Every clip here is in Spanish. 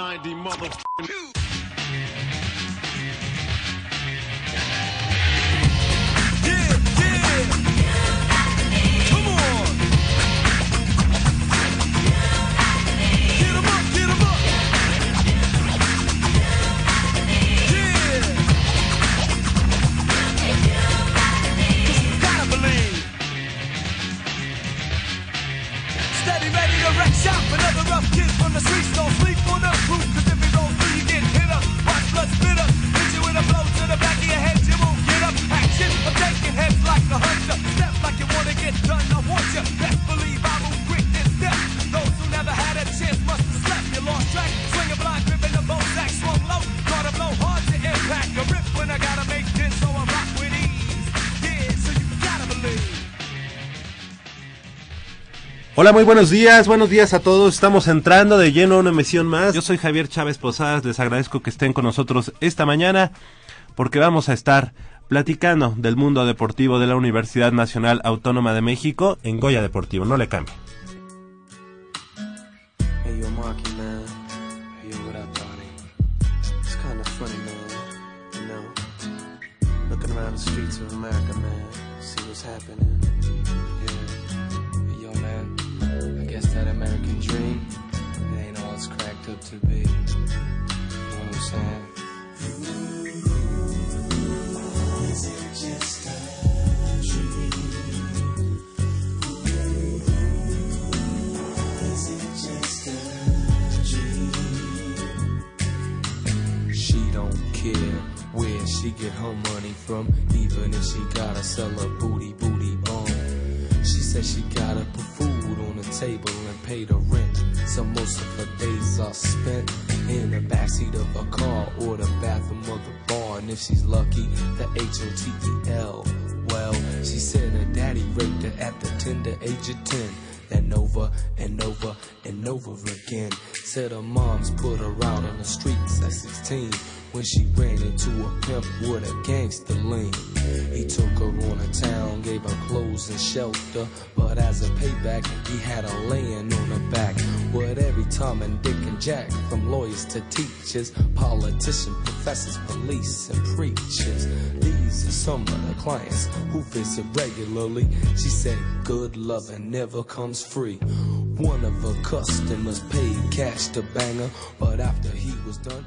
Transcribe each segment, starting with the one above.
90 mother... Hola, muy buenos días, buenos días a todos. Estamos entrando de lleno a una emisión más. Yo soy Javier Chávez Posadas, les agradezco que estén con nosotros esta mañana porque vamos a estar platicando del mundo deportivo de la Universidad Nacional Autónoma de México en Goya Deportivo. No le cambie. Hey yo, to be. You know what I'm saying? She don't care where she get her money from, even if she gotta sell her booty, booty bum. She says she gotta food table and pay the rent. So most of her days are spent in the backseat of a car or the bathroom of the bar. And if she's lucky, the H-O-T-E-L. Well, she said her daddy raped her at the tender age of 10 and over and over and over again. Said her mom's put her out on the streets at 16 when she ran into a pimp with a gangster lean. He took her on a town, gave her clothes and shelter, but as a payback, he had her laying on her back. With every Tom and Dick and Jack, from lawyers to teachers, politicians, professors, police, and preachers. These are some of the clients who visit regularly. She said, Good loving never comes free. One of her customers paid cash to bang her, but after he was done,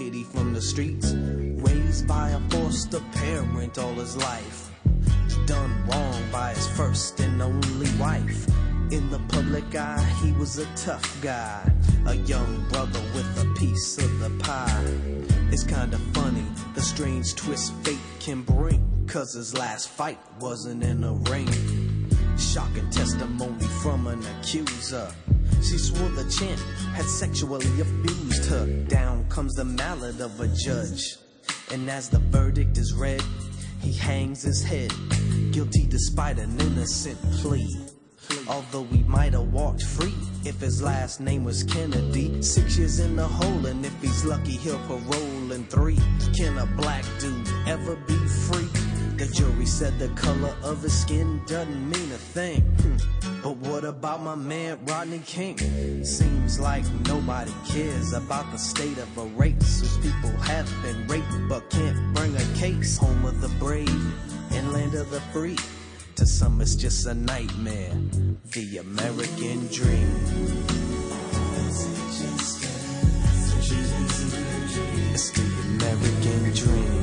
Kitty from the streets, raised by a foster parent all his life. Done wrong by his first and only wife. In the public eye, he was a tough guy. A young brother with a piece of the pie. It's kinda funny, the strange twist fate can bring. Cause his last fight wasn't in a ring. Shocking testimony from an accuser. She swore the champ had sexually abused her. Down comes the mallet of a judge. And as the verdict is read, he hangs his head, guilty despite an innocent plea. Although he might have walked free if his last name was Kennedy. Six years in the hole, and if he's lucky, he'll parole in three. Can a black dude ever be free? The jury said the color of his skin doesn't mean a thing. Hmm. But what about my man Rodney King? Seems like nobody cares about the state of a race whose people have been raped but can't bring a case. Home of the brave and land of the free. To some, it's just a nightmare. The American dream. It's the American dream.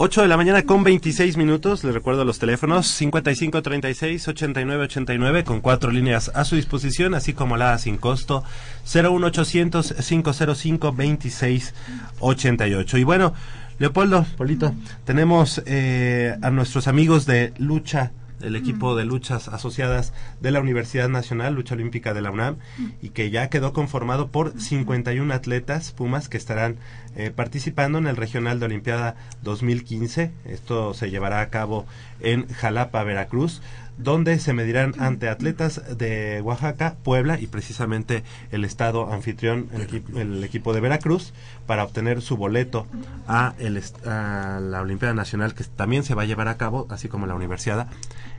8 de la mañana con 26 minutos. Les recuerdo los teléfonos 55 36 89 89 con cuatro líneas a su disposición, así como la sin costo 01800 505 26 88. Y bueno, Leopoldo, Polito, tenemos eh, a nuestros amigos de lucha el equipo de luchas asociadas de la Universidad Nacional, Lucha Olímpica de la UNAM, y que ya quedó conformado por 51 atletas Pumas que estarán eh, participando en el Regional de Olimpiada 2015. Esto se llevará a cabo en Jalapa, Veracruz donde se medirán ante atletas de Oaxaca, Puebla y precisamente el estado anfitrión, el, equipo, el equipo de Veracruz, para obtener su boleto a, el, a la Olimpiada Nacional que también se va a llevar a cabo, así como la Universidad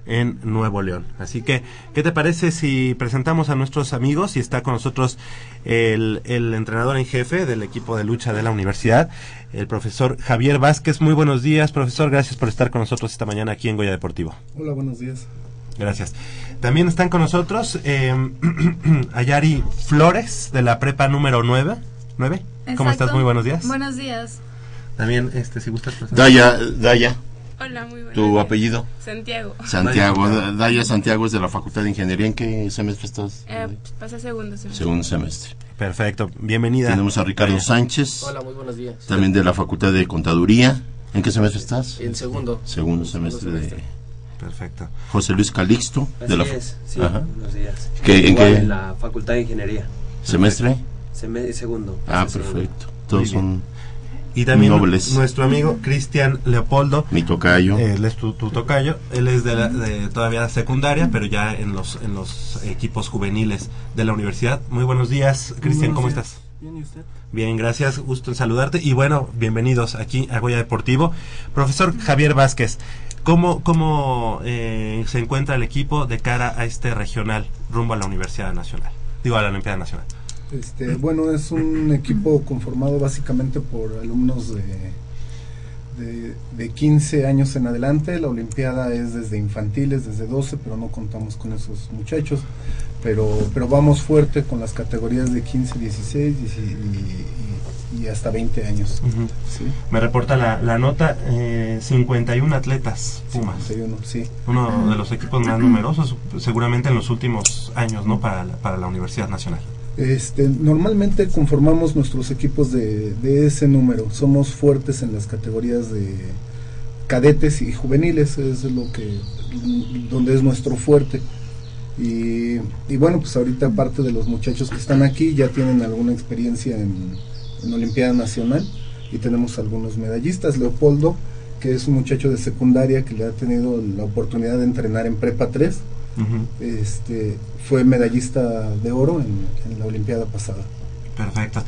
en Nuevo León. Así que, ¿qué te parece si presentamos a nuestros amigos y está con nosotros el, el entrenador en jefe del equipo de lucha de la universidad, el profesor Javier Vázquez? Muy buenos días, profesor. Gracias por estar con nosotros esta mañana aquí en Goya Deportivo. Hola, buenos días. Gracias. También están con nosotros eh, Ayari Flores de la prepa número 9. ¿9? ¿Cómo estás? Muy buenos días. Buenos días. También, este, si gustas. presentar. Daya, Daya, Hola, muy buenas. tu apellido. Santiago. Santiago. Daya Santiago es de la Facultad de Ingeniería. ¿En qué semestre estás? Eh, pues, pasa segundo semestre. Segundo semestre. Perfecto. Bienvenida. Tenemos a Ricardo Daya. Sánchez, Hola, muy buenos días. también de la Facultad de Contaduría. ¿En qué semestre estás? En segundo. Segundo semestre de semestre. Perfecto. José Luis Calixto. Así de la fa- es, sí, Ajá. buenos días. ¿Qué- en qué? En la Facultad de Ingeniería. semestre. Seme- segundo. Ah, segundo. perfecto. Todos son Y también Nobles. nuestro amigo Cristian Leopoldo. mi tocayo. Él es tu, tu tocayo. Él es de, la, de todavía secundaria, pero ya en los, en los equipos juveniles de la universidad. Muy buenos días, Cristian. ¿Cómo estás? Bien, ¿y usted? Bien, gracias. Gusto en saludarte. Y bueno, bienvenidos aquí a Goya Deportivo. Profesor Javier Vázquez, ¿cómo, cómo eh, se encuentra el equipo de cara a este regional rumbo a la Universidad Nacional? Digo, a la Olimpiada Nacional. Este, bueno, es un equipo conformado básicamente por alumnos de, de, de 15 años en adelante. La Olimpiada es desde infantiles, desde 12, pero no contamos con esos muchachos. Pero, pero vamos fuerte con las categorías de 15, 16 y, y- y hasta 20 años. ¿sí? Me reporta la, la nota, eh, 51 atletas Pumas. 51, sí. Uno de los equipos más numerosos, seguramente en los últimos años, ¿no? Para, la- para la Universidad Nacional. Este, normalmente conformamos nuestros equipos de, de ese número. Somos fuertes en las categorías de cadetes y juveniles, es lo que donde es nuestro fuerte. Y, y bueno, pues ahorita parte de los muchachos que están aquí ya tienen alguna experiencia en, en Olimpiada Nacional y tenemos algunos medallistas. Leopoldo, que es un muchacho de secundaria que le ha tenido la oportunidad de entrenar en Prepa 3, Ujú. este, fue medallista de oro en, en la Olimpiada pasada. Perfecto.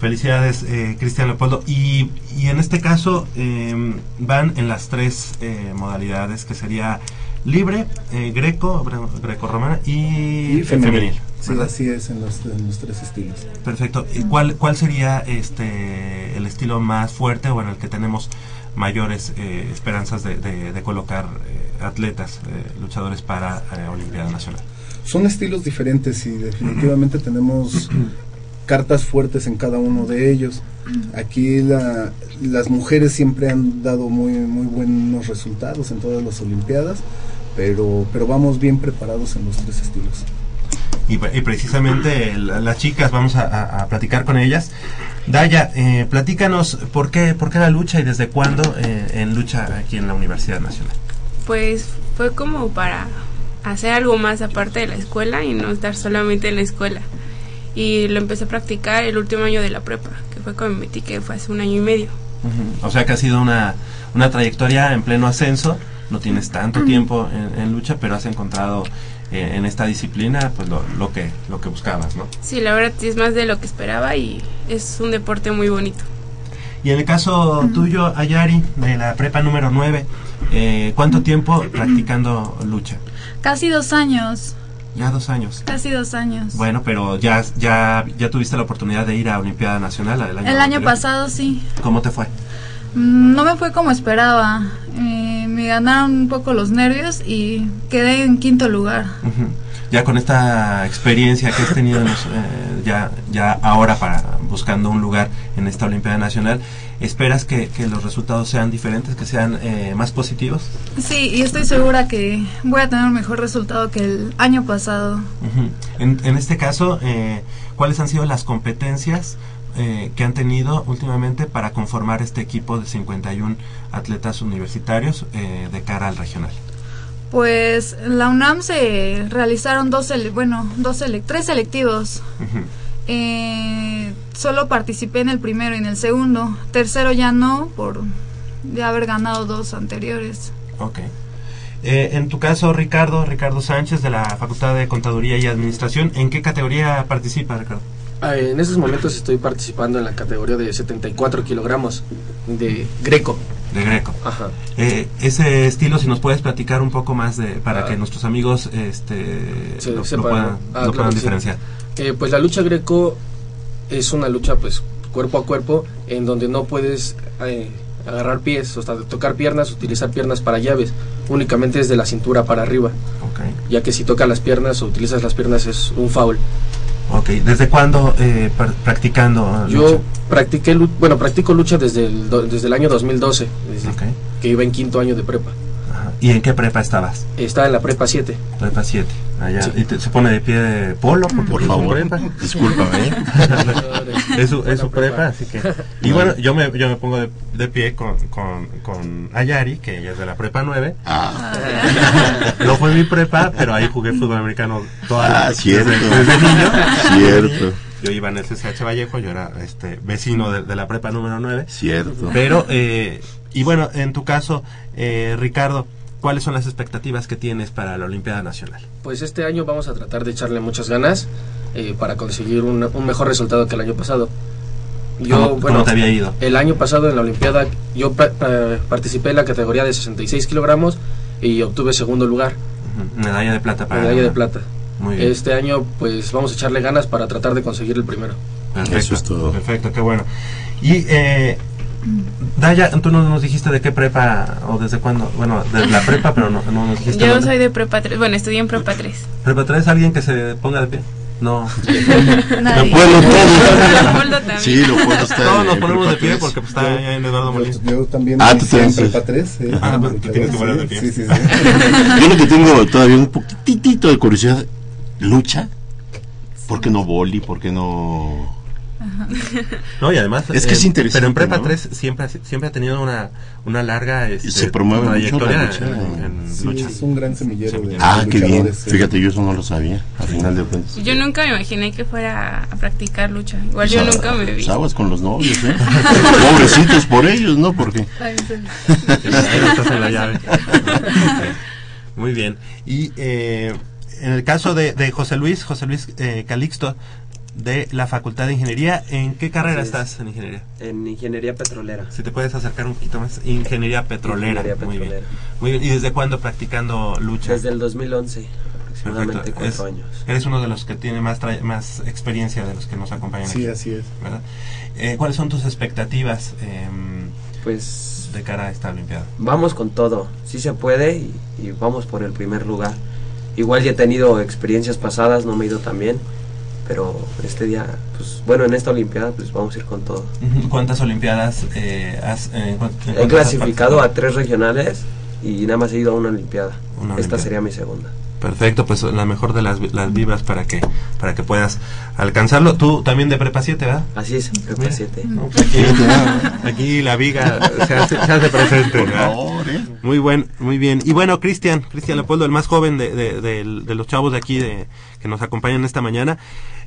Felicidades, eh, Cristian Leopoldo. Y, y en este caso eh, van en las tres eh, modalidades, que sería libre, eh, greco, greco-romana y, Y femenil. Sí, ¿verdad? así es en los, en los tres estilos. Perfecto. ¿Y cuál, cuál sería este el estilo más fuerte o en el que tenemos mayores eh, esperanzas de, de- de colocar eh, atletas, eh, luchadores para eh, Olimpiada Nacional? Son estilos diferentes y definitivamente tenemos cartas fuertes en cada uno de ellos. Aquí la- las mujeres siempre han dado muy, muy buenos resultados en todas las Olimpiadas, pero, pero vamos bien preparados en los tres estilos. Y, y precisamente la- las chicas vamos a, a- a platicar con ellas. Daya, eh, platícanos por qué, por qué la lucha y desde cuándo eh, en lucha aquí en la Universidad Nacional. Pues fue como para hacer algo más aparte de la escuela y no estar solamente en la escuela. Y lo empecé a practicar el último año de la prepa, que fue cuando me metí, que fue hace un año y medio. O sea que ha sido una, una trayectoria en pleno ascenso, no tienes tanto tiempo en, en lucha, pero has encontrado eh, en esta disciplina pues lo, lo que lo que buscabas, ¿no? Sí, la verdad es más de lo que esperaba y es un deporte muy bonito. Y en el caso tuyo, Ayari, de la prepa número 9, eh, ¿cuánto tiempo practicando lucha? Casi dos años, Ya dos años. casi dos años. Bueno, pero ya, ya, ya tuviste la oportunidad de ir a Olimpiada Nacional el año, El año anterior. pasado sí. ¿Cómo te fue? Mm, No me fue como esperaba. Eh, me ganaron un poco los nervios y quedé en quinto lugar. Ujú. Ya con esta experiencia que has tenido los, eh, ya, ya ahora para buscando un lugar en esta Olimpiada Nacional, ¿esperas que, que los resultados sean diferentes, que sean eh, más positivos? Sí, y estoy segura que voy a tener un mejor resultado que el año pasado. Ujú. en, en este caso, eh, ¿cuáles han sido las competencias eh, que han tenido últimamente para conformar este equipo de 51 atletas universitarios eh, de cara al regional? Pues en la UNAM se realizaron dos, bueno, dos tres selectivos. Eh, solo participé en el primero y en el segundo. Tercero ya no, por de haber ganado dos anteriores. Ok. Eh, en tu caso, Ricardo, Ricardo Sánchez de la Facultad de Contaduría y Administración, ¿en qué categoría participa, Ricardo? Ah, En estos momentos estoy participando en la categoría de 74 kilogramos de Greco. De Greco. Ajá. Eh, ese estilo, si nos puedes platicar un poco más de, para Ah. que nuestros amigos este, Se- lo, puedan. Ah, lo claro puedan que sí. diferenciar. Eh, pues la lucha Greco es una lucha pues cuerpo a cuerpo en donde no puedes eh, agarrar pies, o sea, tocar piernas, utilizar piernas para llaves. Únicamente es de la cintura para arriba. Ya que si tocas las piernas o utilizas las piernas es un foul. Ok, ¿desde cuándo eh, practicando Yo lucha? practiqué, lu- bueno, practico lucha desde el, desde el año 2012, desde Ok. que iba en quinto año de prepa. Ajá. ¿Y en qué prepa estabas? Estaba en la prepa 7. Prepa 7. Allá. Sí. ¿Y te- se pone de pie de polo? Porque Por favor, prepa. discúlpame, ¿eh? es su, es su prepa, así que... Y bueno, yo me, yo me pongo de, de pie con, con, con Ayari, que ella es de la prepa 9. Ah. no fue mi prepa, pero ahí jugué fútbol americano toda la Ah, cierto. Desde, desde niño. Cierto. Yo iba en el CCH Vallejo, yo era este vecino de, de la prepa número 9. Cierto. Pero, eh, y bueno, en tu caso, eh, Ricardo, ¿cuáles son las expectativas que tienes para la Olimpiada Nacional? Pues este año vamos a tratar de echarle muchas ganas eh, para conseguir un, un mejor resultado que el año pasado. ¿Cómo- cómo te había ido? El año pasado en la Olimpiada yo pa- pa- participé en la categoría de 66 kilogramos y obtuve segundo lugar, Medalla de plata para medalla de plata. Muy bien. Este año pues vamos a echarle ganas para tratar de conseguir el primero. Perfecto, Eso es todo. Perfecto, qué bueno. Y, eh, Daya, tú no nos dijiste de qué prepa o desde cuándo. Bueno, de la prepa, pero no, no nos dijiste. Yo dónde. soy de prepa 3, bueno, estudié en prepa 3. ¿Prepa 3? ¿Alguien que se ponga de pie? No. Nadie. Leopoldo también. Sí, Leopoldo está Todos en nos ponemos de pie porque pues, está en Eduardo Molina. Yo también Ah, tú también, prepa sí. 3. eh, Ah, tú prepa tienes que tres, poner de sí, pie. Sí, sí, sí. Yo lo que tengo todavía un poquitito de curiosidad, ¿lucha? ¿Por qué no boli? ¿Por qué no...? No, y además. Es que es interesante, Pero en Prepa ¿no? 3 siempre, ha- siempre ha tenido una, una larga. Este, Se promueve mucho la trayectoria lucha. en, en Sí, lucha. es un gran semillero de Ah, qué bien. Fíjate, yo eso no lo sabía, al final de cuentas. Yo nunca me imaginé que fuera a practicar lucha. Igual Pues, yo ah, nunca me vi. pues, aguas con los novios, ¿eh? Pobrecitos por ellos, ¿no? Porque... Estás en la llave. Muy bien. Y eh, en el caso de, de José Luis, José Luis eh, Calixto, de la Facultad de Ingeniería, ¿en qué carrera estás en ingeniería? En ingeniería petrolera. Si te puedes acercar un poquito más. Ingeniería petrolera. Ingeniería Muy bien. Muy bien. ¿Y desde cuándo practicando lucha? Desde el 2011, aproximadamente Perfecto. cuatro Es- años. Eres uno de los que tiene más, tra- más experiencia de los que nos acompañan Sí, aquí, así es. ¿verdad? Eh, ¿Cuáles son tus expectativas em, Pues de cara a esta Olimpiada? vamos con todo, sí se puede y, y vamos por el primer lugar. Igual ya he tenido experiencias pasadas, no me he ido tan bien, pero este día, pues bueno, en esta Olimpiada pues vamos a ir con todo. ¿Cuántas Olimpiadas eh, has eh, He clasificado a tres regionales y nada más he ido a una Olimpiada. Una Esta Olimpiada. sería mi segunda. Perfecto, pues la mejor de las, las vibras para que para que puedas alcanzarlo. Tú también de prepa 7, ¿verdad? Así es, prepa Mira. 7. No, pues aquí, aquí la viga se hace, se hace presente. Por ¿verdad? favor, ¿eh? Muy buen, muy bien. Y bueno, Cristian, Cristian Leopoldo, el más joven de, de, del- de los chavos de aquí de, que nos acompañan esta mañana,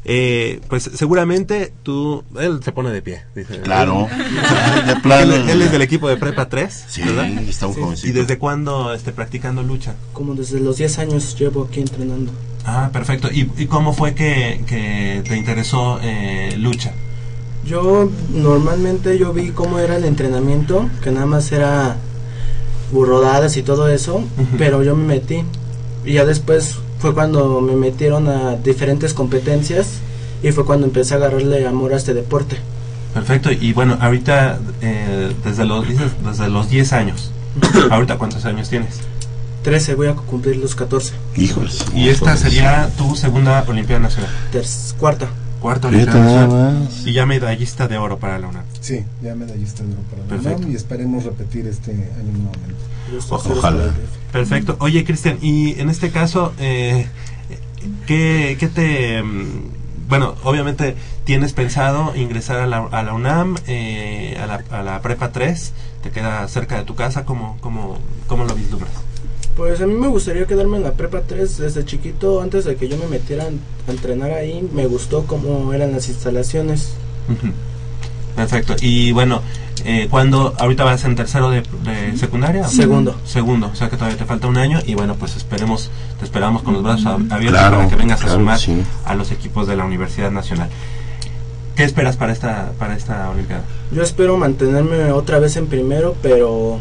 eh, pues seguramente tú, él se pone de pie. Dice, Claro. Él, De plano. él- él es del equipo de Prepa 3, Sí, ¿verdad? está un Sí. jovencito. ¿Y desde cuándo esté practicando lucha? Como desde los 10 años llevo aquí entrenando. Ah, perfecto. ¿Y, y cómo fue que, que te interesó eh, lucha? Yo normalmente yo vi cómo era el entrenamiento, que nada más era burrodadas y todo eso, pero yo me metí. Y ya después fue cuando me metieron a diferentes competencias y fue cuando empecé a agarrarle amor a este deporte. Perfecto. Y bueno, ahorita, eh, desde, los, dices, desde los 10 años, ¿ahorita cuántos años tienes? 13, voy a cumplir los 14. Híjoles. Y esta sería tu segunda Olimpiada Nacional. Cuarta. Cuarta Olimpiada Nacional. Y ya medallista de oro para la UNAM. Sí, ya medallista de oro para la Perfecto. UNAM y esperemos repetir este año nuevamente. Ojalá. Perfecto. Oye, Cristian, y en este caso, eh, ¿qué, qué te... mm, Bueno, obviamente tienes pensado ingresar a la, a la UNAM, eh, a, la, a la Prepa 3, te queda cerca de tu casa, ¿cómo, cómo, cómo lo vislumbras? Pues a mí me gustaría quedarme en la prepa 3 desde chiquito, antes de que yo me metiera a entrenar ahí, me gustó cómo eran las instalaciones. Perfecto. Y bueno, eh, ¿cuándo? ¿Ahorita vas en tercero de, de secundaria? Segundo. Segundo, o sea que todavía te falta un año y bueno, pues esperemos, te esperamos con los brazos ab- abiertos Claro, para que vengas a sumar sí. a los equipos de la Universidad Nacional. ¿Qué esperas para esta para esta Olimpiada? Yo espero mantenerme otra vez en primero, pero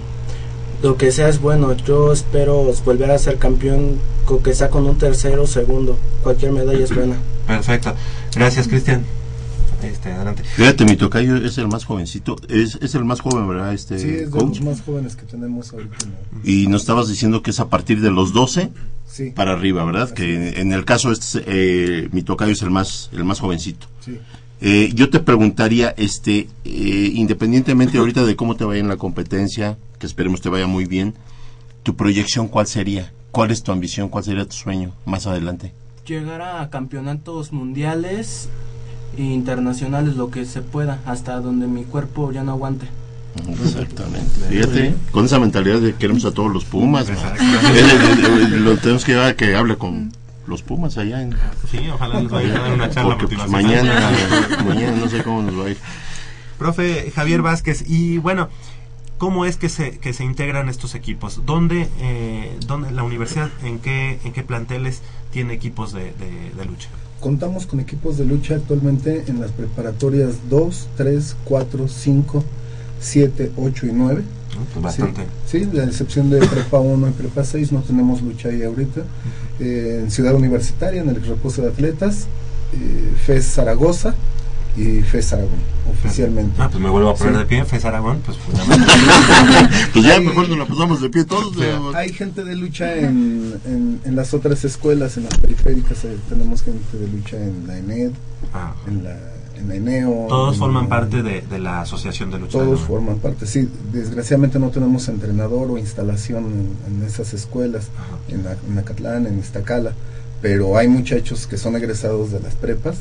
lo que sea es bueno. Yo espero volver a ser campeón, con que sea con un tercero o segundo. Cualquier medalla es buena. Perfecto. Gracias, Cristian. Este, adelante. Fíjate, mi tocayo es el más jovencito. Es, es el más joven, ¿verdad? Este Sí, es de coach. los más jóvenes que tenemos ahorita. ¿no? Y nos estabas diciendo que es a partir de los 12 Sí. para arriba, ¿verdad? Que en el caso este, eh, mi tocayo es el más, el más jovencito. Sí. Eh, yo te preguntaría, este, eh, independientemente ahorita de cómo te vaya en la competencia, que esperemos te vaya muy bien, tu proyección cuál sería, cuál es tu ambición, cuál sería tu sueño más adelante. Llegar a campeonatos mundiales internacionales, lo que se pueda, hasta donde mi cuerpo ya no aguante. Exactamente. Fíjate, con esa mentalidad de que queremos a todos los Pumas, ¿no? Eh, eh, eh, lo tenemos que llevar a que hable con los Pumas allá en Sí, ojalá nos vaya a dar una charla porque pues, mañana, mañana no sé cómo nos va a ir. Profe Javier Vázquez, y bueno, ¿cómo es que se, que se integran estos equipos? ¿Dónde, eh, dónde la universidad, en qué, en qué planteles tiene equipos de, de- de lucha? Contamos con equipos de lucha actualmente en las preparatorias 2, 3, 4, 5, 7, 8 y 9. Pues bastante. Sí, sí, la excepción de Prepa 1 y Prepa 6 no tenemos lucha ahí ahorita. Eh, en Ciudad Universitaria, en el reposo de atletas, eh, FES Zaragoza y FES Aragón, oficialmente. Ah, pues me vuelvo a poner Sí. de pie, Fes Aragón, pues. Pues ya mejor nos la pasamos de pie todos. Sí. Hay gente de lucha en, en, en las otras escuelas, en las periféricas, eh, tenemos gente de lucha en la ENED, Ah. en la, en la ENEO. Todos en forman parte de, de la asociación de lucha. Todos ¿no? forman parte, sí. Desgraciadamente no tenemos entrenador o instalación en, en esas escuelas, en, la- en Acatlán, en Iztacala, pero hay muchachos que son egresados de las prepas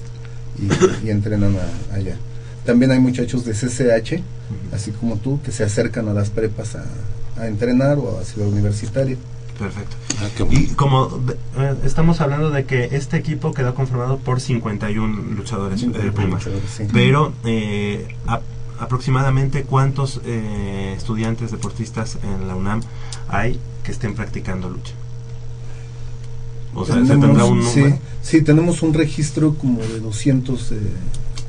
y, y entrenan a- allá. También hay muchachos de CCH, así como tú, que se acercan a las prepas a, a entrenar o a Ciudad Universitaria. Perfecto. Ah, Y como eh, estamos hablando de que este equipo quedó conformado por 51 luchadores, eh, 51 Pumas. luchadores, sí. pero eh, a- aproximadamente cuántos eh, estudiantes deportistas en la UNAM hay que estén practicando lucha. O sea, se Tenemos- tendrá un sí, número. sí, tenemos un registro como de 200 eh,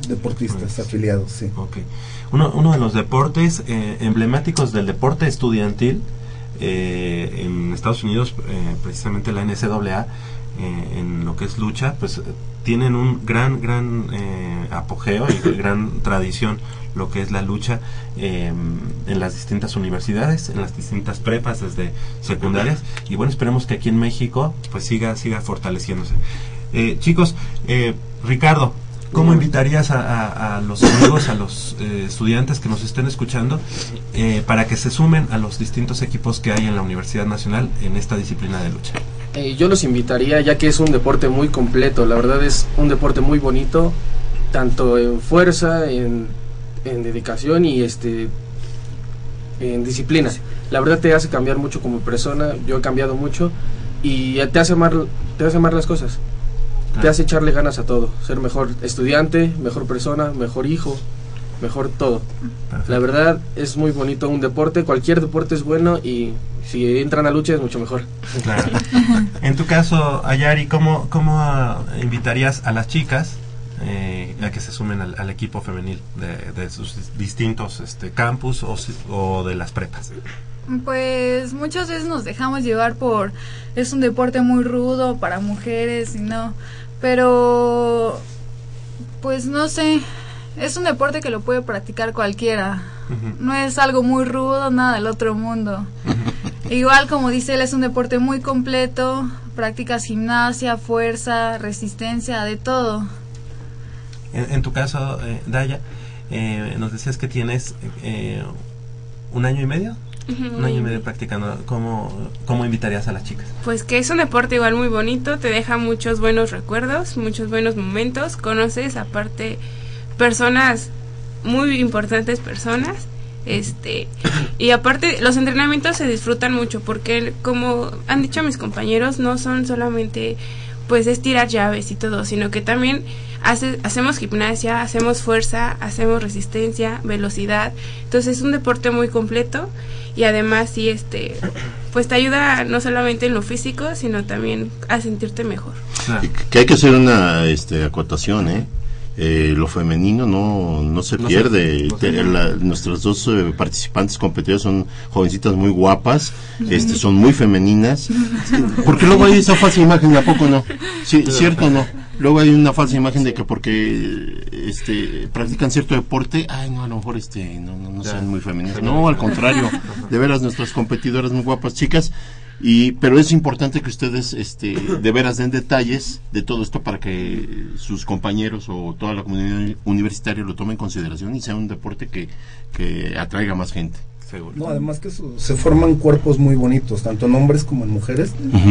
deportistas afiliados, sí. Ok. Uno, uno de los deportes eh, emblemáticos del deporte estudiantil eh, en Estados Unidos, eh, precisamente la NCAA, eh, en lo que es lucha, pues eh, tienen un gran, gran eh, apogeo y gran tradición lo que es la lucha eh, en las distintas universidades, en las distintas prepas desde secundarias y bueno, esperemos que aquí en México pues siga, siga fortaleciéndose. Eh, chicos, eh, Ricardo, ¿Cómo invitarías a, los amigos, a los eh, estudiantes que nos estén escuchando eh, para que se sumen a los distintos equipos que hay en la Universidad Nacional en esta disciplina de lucha? Eh, yo los invitaría ya que es un deporte muy completo, la verdad es un deporte muy bonito, tanto en fuerza, en, en dedicación y este en disciplina. La verdad te hace cambiar mucho como persona, yo he cambiado mucho y te hace amar, te hace amar las cosas. Te hace echarle ganas a todo, ser mejor estudiante, mejor persona, mejor hijo, mejor todo. La verdad es muy bonito un deporte, cualquier deporte es bueno y si entran a lucha es mucho mejor. Claro. En tu caso, Ayari, ¿cómo, cómo ah, invitarías a las chicas eh, a que se sumen al, al equipo femenil de, de sus distintos este, campus o, si- o de las prepas? Pues muchas veces nos dejamos llevar por es un deporte muy rudo para mujeres y no, pero pues no sé, es un deporte que lo puede practicar cualquiera. No es algo muy rudo, nada del otro mundo. Igual como dice él, es un deporte muy completo, practicas gimnasia, fuerza, resistencia, de todo. En, en tu caso, eh, Daya, eh, nos decías que tienes eh, un año y medio. Un año y medio practicando. ¿Cómo, ¿Cómo invitarías a las chicas? Pues que es un deporte igual muy bonito, te deja muchos buenos recuerdos, muchos buenos momentos, conoces aparte personas muy importantes personas, este y aparte los entrenamientos se disfrutan mucho porque como han dicho mis compañeros no son solamente pues estirar llaves y todo, sino que también hace, hacemos gimnasia, hacemos fuerza, hacemos resistencia, velocidad. Entonces es un deporte muy completo y además sí este pues te ayuda no solamente en lo físico, sino también a sentirte mejor. Que hay que hacer una este, acotación, ¿eh? Eh, lo femenino no, no se No se- pierde. no se- Te- la- nuestras dos eh, participantes competidoras son jovencitas muy guapas, este, son muy femeninas. Porque luego hay esa falsa imagen, ¿a poco no? Sí, ¿Cierto o no? Luego hay una falsa imagen de que porque este, practican cierto deporte, ay, no, a lo mejor este, no, no, no sean muy femeninas. No, al contrario, de veras nuestras competidoras muy guapas chicas. Y, pero es importante que ustedes este, de veras den detalles de todo esto para que sus compañeros o toda la comunidad universitaria lo tomen en consideración y sea un deporte que, que atraiga más gente. Seguro. No, además que se forman cuerpos muy bonitos, tanto en hombres como en mujeres.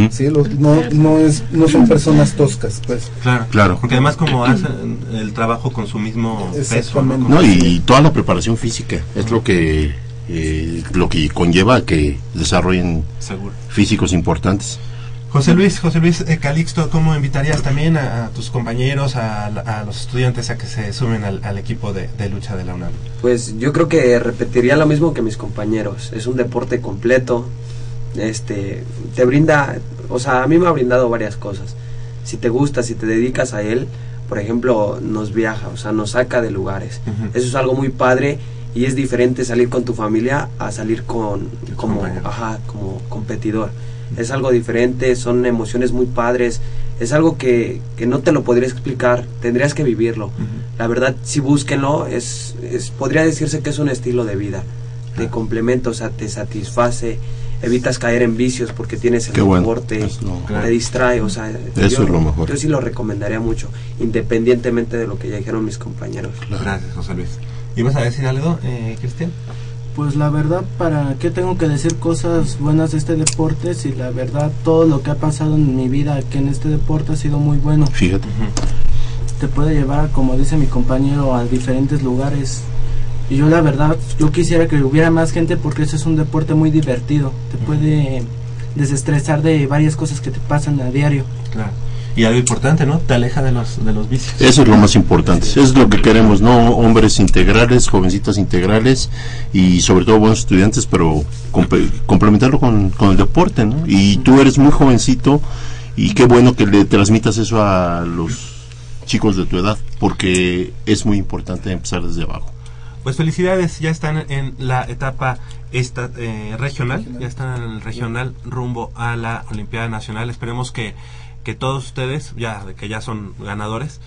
Sí, los- no, no, es, no son personas toscas, pues. Claro, Claro. Porque además como hacen el trabajo con su mismo peso. ¿no? No, y toda la preparación física es lo que, eh, lo que conlleva a que desarrollen Seguro. físicos importantes. José Luis, José Luis eh, Calixto, ¿cómo invitarías también a, a tus compañeros, a, los estudiantes a que se sumen al, al equipo de, de lucha de la UNAM? Pues yo creo que repetiría lo mismo que mis compañeros. Es un deporte completo. Este, te brinda, o sea, a mí me ha brindado varias cosas. Si te gusta, si te dedicas a él, por ejemplo, nos viaja, o sea, nos saca de lugares. Eso es algo muy padre y es diferente salir con tu familia a salir con como, ajá, como competidor. Es algo diferente, son emociones muy padres. Es algo que, que no te lo podrías explicar, tendrías que vivirlo. La verdad, si búsquenlo, es, es, podría decirse que es un estilo de vida, de complemento, o sea, te satisface, evitas caer en vicios porque tienes el bueno, deporte, te distrae, o sea, Eso es lo mejor. Yo sí lo recomendaría mucho, independientemente de lo que ya dijeron mis compañeros. Gracias, José Luis. ¿Ibas a decir algo, eh, Cristian? Pues la verdad, ¿para qué tengo que decir cosas buenas de este deporte? Si la verdad todo lo que ha pasado en mi vida aquí en este deporte ha sido muy bueno. Fíjate. Te puede llevar, como dice mi compañero, a diferentes lugares. Y yo la verdad, yo quisiera que hubiera más gente porque eso es un deporte muy divertido. Te puede desestresar de varias cosas que te pasan a diario. Claro. Y algo importante, ¿no? Te aleja de los, de los vicios. Eso es lo más importante. Eso es lo que queremos, ¿no? Hombres integrales, jovencitas integrales y sobre todo buenos estudiantes, pero complementarlo con, con el deporte, ¿no? Y tú eres muy jovencito y qué bueno que le transmitas eso a los chicos de tu edad, porque es muy importante empezar desde abajo. Pues felicidades, ya están en la etapa esta, eh, regional, ya están en el regional rumbo a la Olimpiada Nacional. Esperemos que, que todos ustedes, ya que ya son ganadores,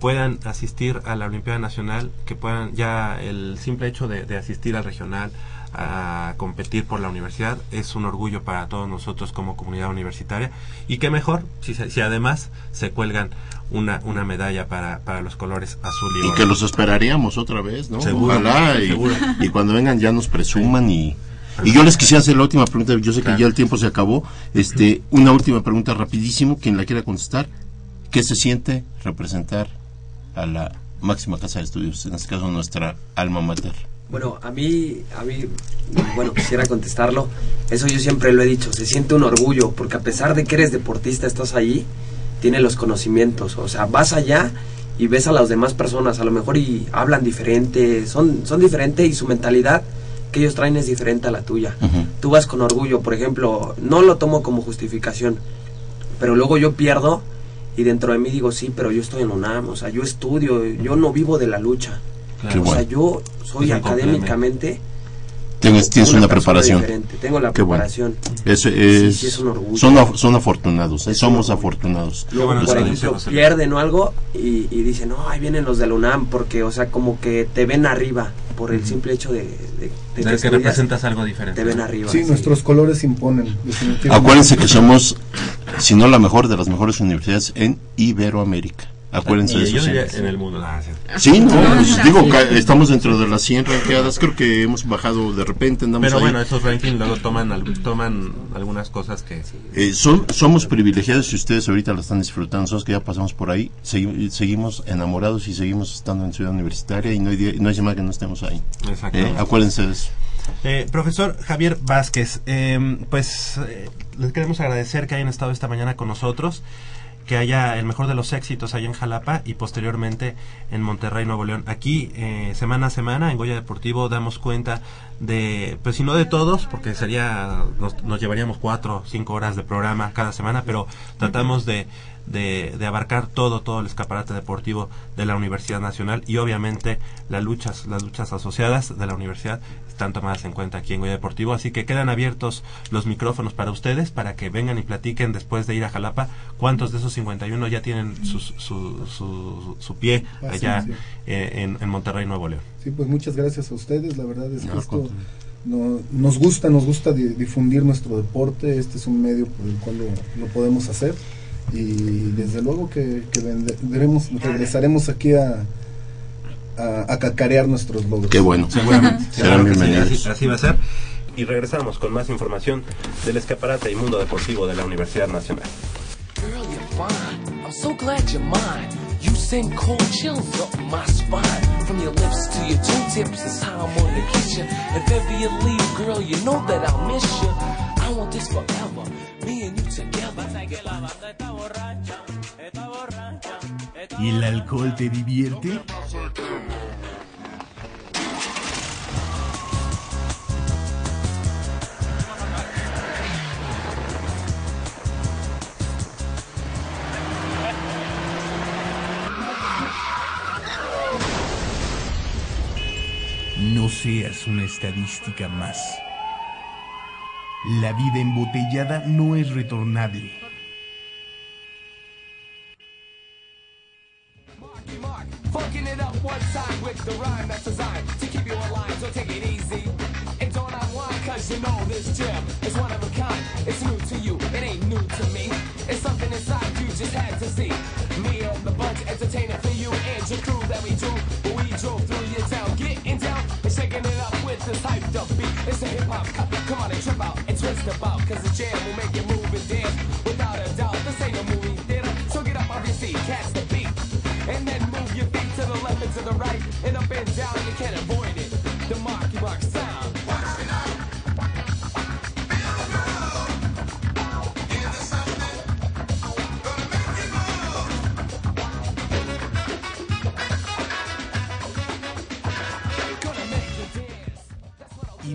puedan asistir a la Olimpiada Nacional, que puedan ya el simple hecho de, de asistir al regional, a competir por la universidad, es un orgullo para todos nosotros como comunidad universitaria. Y qué mejor si, si además se cuelgan una, una medalla para, para los colores azul y, Y oro. que los esperaríamos otra vez, ¿no? Seguro, Ojalá y, seguro. y cuando vengan ya nos presuman y, Y yo les quisiera hacer la última pregunta, yo sé que ya el tiempo se acabó. Este, una última pregunta rapidísimo, quien la quiera contestar. ¿Qué se siente representar a la máxima casa de estudios, en este caso nuestra alma mater? Bueno, a mí, a mí, bueno, quisiera contestarlo. Eso yo siempre lo he dicho, se siente un orgullo, porque a pesar de que eres deportista, estás allí, tienes los conocimientos. O sea, vas allá y ves a las demás personas, a lo mejor y hablan diferente, son, son diferentes y su mentalidad que ellos traen es diferente a la tuya. Tú vas con orgullo, por ejemplo, no lo tomo como justificación, pero luego yo pierdo y dentro de mí digo, sí, pero yo estoy en UNAM, o sea, yo estudio, yo no vivo de la lucha. O sea, yo soy académicamente Tienes, tienes una preparación. diferente, tengo la Qué bueno. preparación. Es, Sí, es- sí, es un orgullo. Son, af- son afortunados, ¿eh? somos afortunados. Luego, por ejemplo, pierden o algo y, y dicen, no, ahí vienen los de la UNAM, porque, o sea, como que te ven arriba por el simple hecho de, de, de De que representas algo diferente. Te ven arriba. Sí, nuestros colores imponen. Acuérdense que somos, si no la mejor, de las mejores universidades en Iberoamérica. Acuérdense de eso. siempre. en el mundo. Ah, sí. Sí, no, pues digo, estamos dentro de las 100 ranqueadas, creo que hemos bajado de repente, andamos Pero ahí. bueno, esos rankings luego toman, al- toman algunas cosas que... Eh, son- somos privilegiados y ustedes ahorita la están disfrutando, nosotros que ya pasamos por ahí, segui- seguimos enamorados y seguimos estando en Ciudad Universitaria y no hay, día- no hay semana que no estemos ahí. Exacto. Eh, acuérdense de eso. Eh, profesor Javier Vázquez, eh, pues eh, les queremos agradecer que hayan estado esta mañana con nosotros, que haya el mejor de los éxitos allá en Jalapa y posteriormente en Monterrey, Nuevo León. Aquí, eh, semana a semana, en Goya Deportivo, damos cuenta de, pues si no de todos, porque sería, nos, nos llevaríamos cuatro cinco horas de programa cada semana, pero tratamos de, de, de abarcar todo, todo el escaparate deportivo de la Universidad Nacional y obviamente las luchas, las luchas asociadas de la universidad están tomadas en cuenta aquí en Goya Deportivo, así que quedan abiertos los micrófonos para ustedes, para que vengan y platiquen después de ir a Jalapa, cuántos de esos 51 ya tienen sus- su, su, su pie allá eh, en, en Monterrey, Nuevo León. Sí, pues muchas gracias a ustedes. La verdad es que No, esto no- nos gusta, nos gusta di- difundir nuestro deporte. Este es un medio por el cual lo, lo podemos hacer. Y desde luego que, que vendremos, regresaremos aquí a, a, a cacarear nuestros logros. Qué bueno. Seguramente. Serán bienvenidos. así, así va a ser. Y regresamos con más información del escaparate y mundo deportivo de la Universidad Nacional. Girl, you're fine. I'm so glad you're mine. You send cold chills up my spine. From your lips to your toe tips, it's how I'm gonna kiss you. If ever you leave, girl, you know that I'll miss you. I want this forever, ¿Y el alcohol te divierte? No seas una estadística más. La vida embotellada no es retornable. Entertaining for you and your crew that we do. We drove through your town, getting down and shaking it up with this hyped up beat. It's a hip hop cut. Come on and trip out and twist about, cause the jam will make you move and dance. Without a doubt, this ain't a movie theater. So get up off your seat, catch the beat. And then move your feet to the left and to the right. And up and down, you can't avoid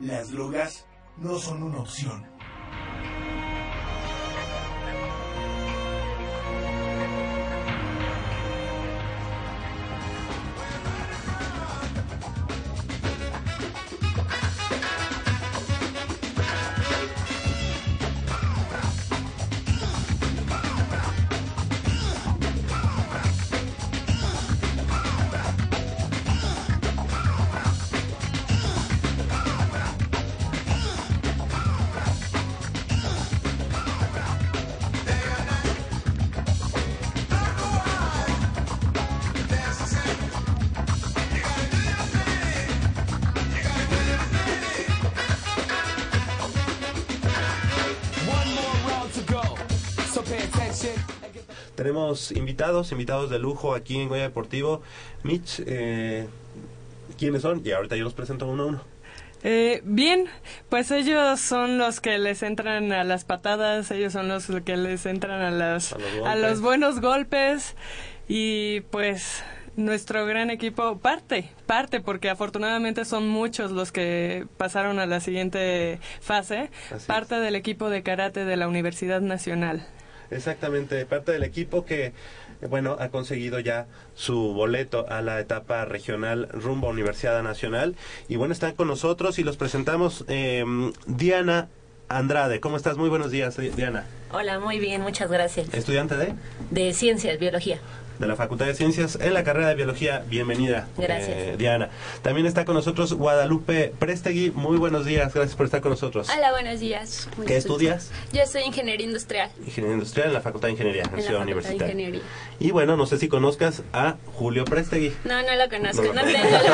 Las drogas no son una opción. Tenemos invitados, invitados de lujo aquí en Goya Deportivo. Mitch, eh, ¿quiénes son? Y ahorita yo los presento uno a uno. Eh, bien, pues ellos son los que les entran a las patadas, ellos son los que les entran a, las, A los a los golpes. buenos golpes y pues nuestro gran equipo parte, parte porque afortunadamente son muchos los que pasaron a la siguiente fase, Así parte del equipo de karate de la Universidad Nacional. Exactamente, parte del equipo que, bueno, ha conseguido ya su boleto a la etapa regional rumbo a Universidad Nacional. Y bueno, están con nosotros y los presentamos. eh, Diana Andrade, ¿cómo estás? Muy buenos días, eh, Diana. Hola, muy bien, muchas gracias. Estudiante de, De ciencias, biología. De la Facultad de Ciencias en la carrera de Biología. Bienvenida, Gracias. eh, Diana. También está con nosotros Guadalupe Prestegui. Muy buenos días, gracias por estar con nosotros. Hola, buenos días. ¿Qué estudias? Yo soy ingeniería industrial Ingeniería Industrial en la Facultad de Ingeniería, en, en la Ciudad de Universitaria. Ingeniería. Y bueno, no sé si conozcas a Julio Prestegui. No, no lo conozco, No no, lo gusto.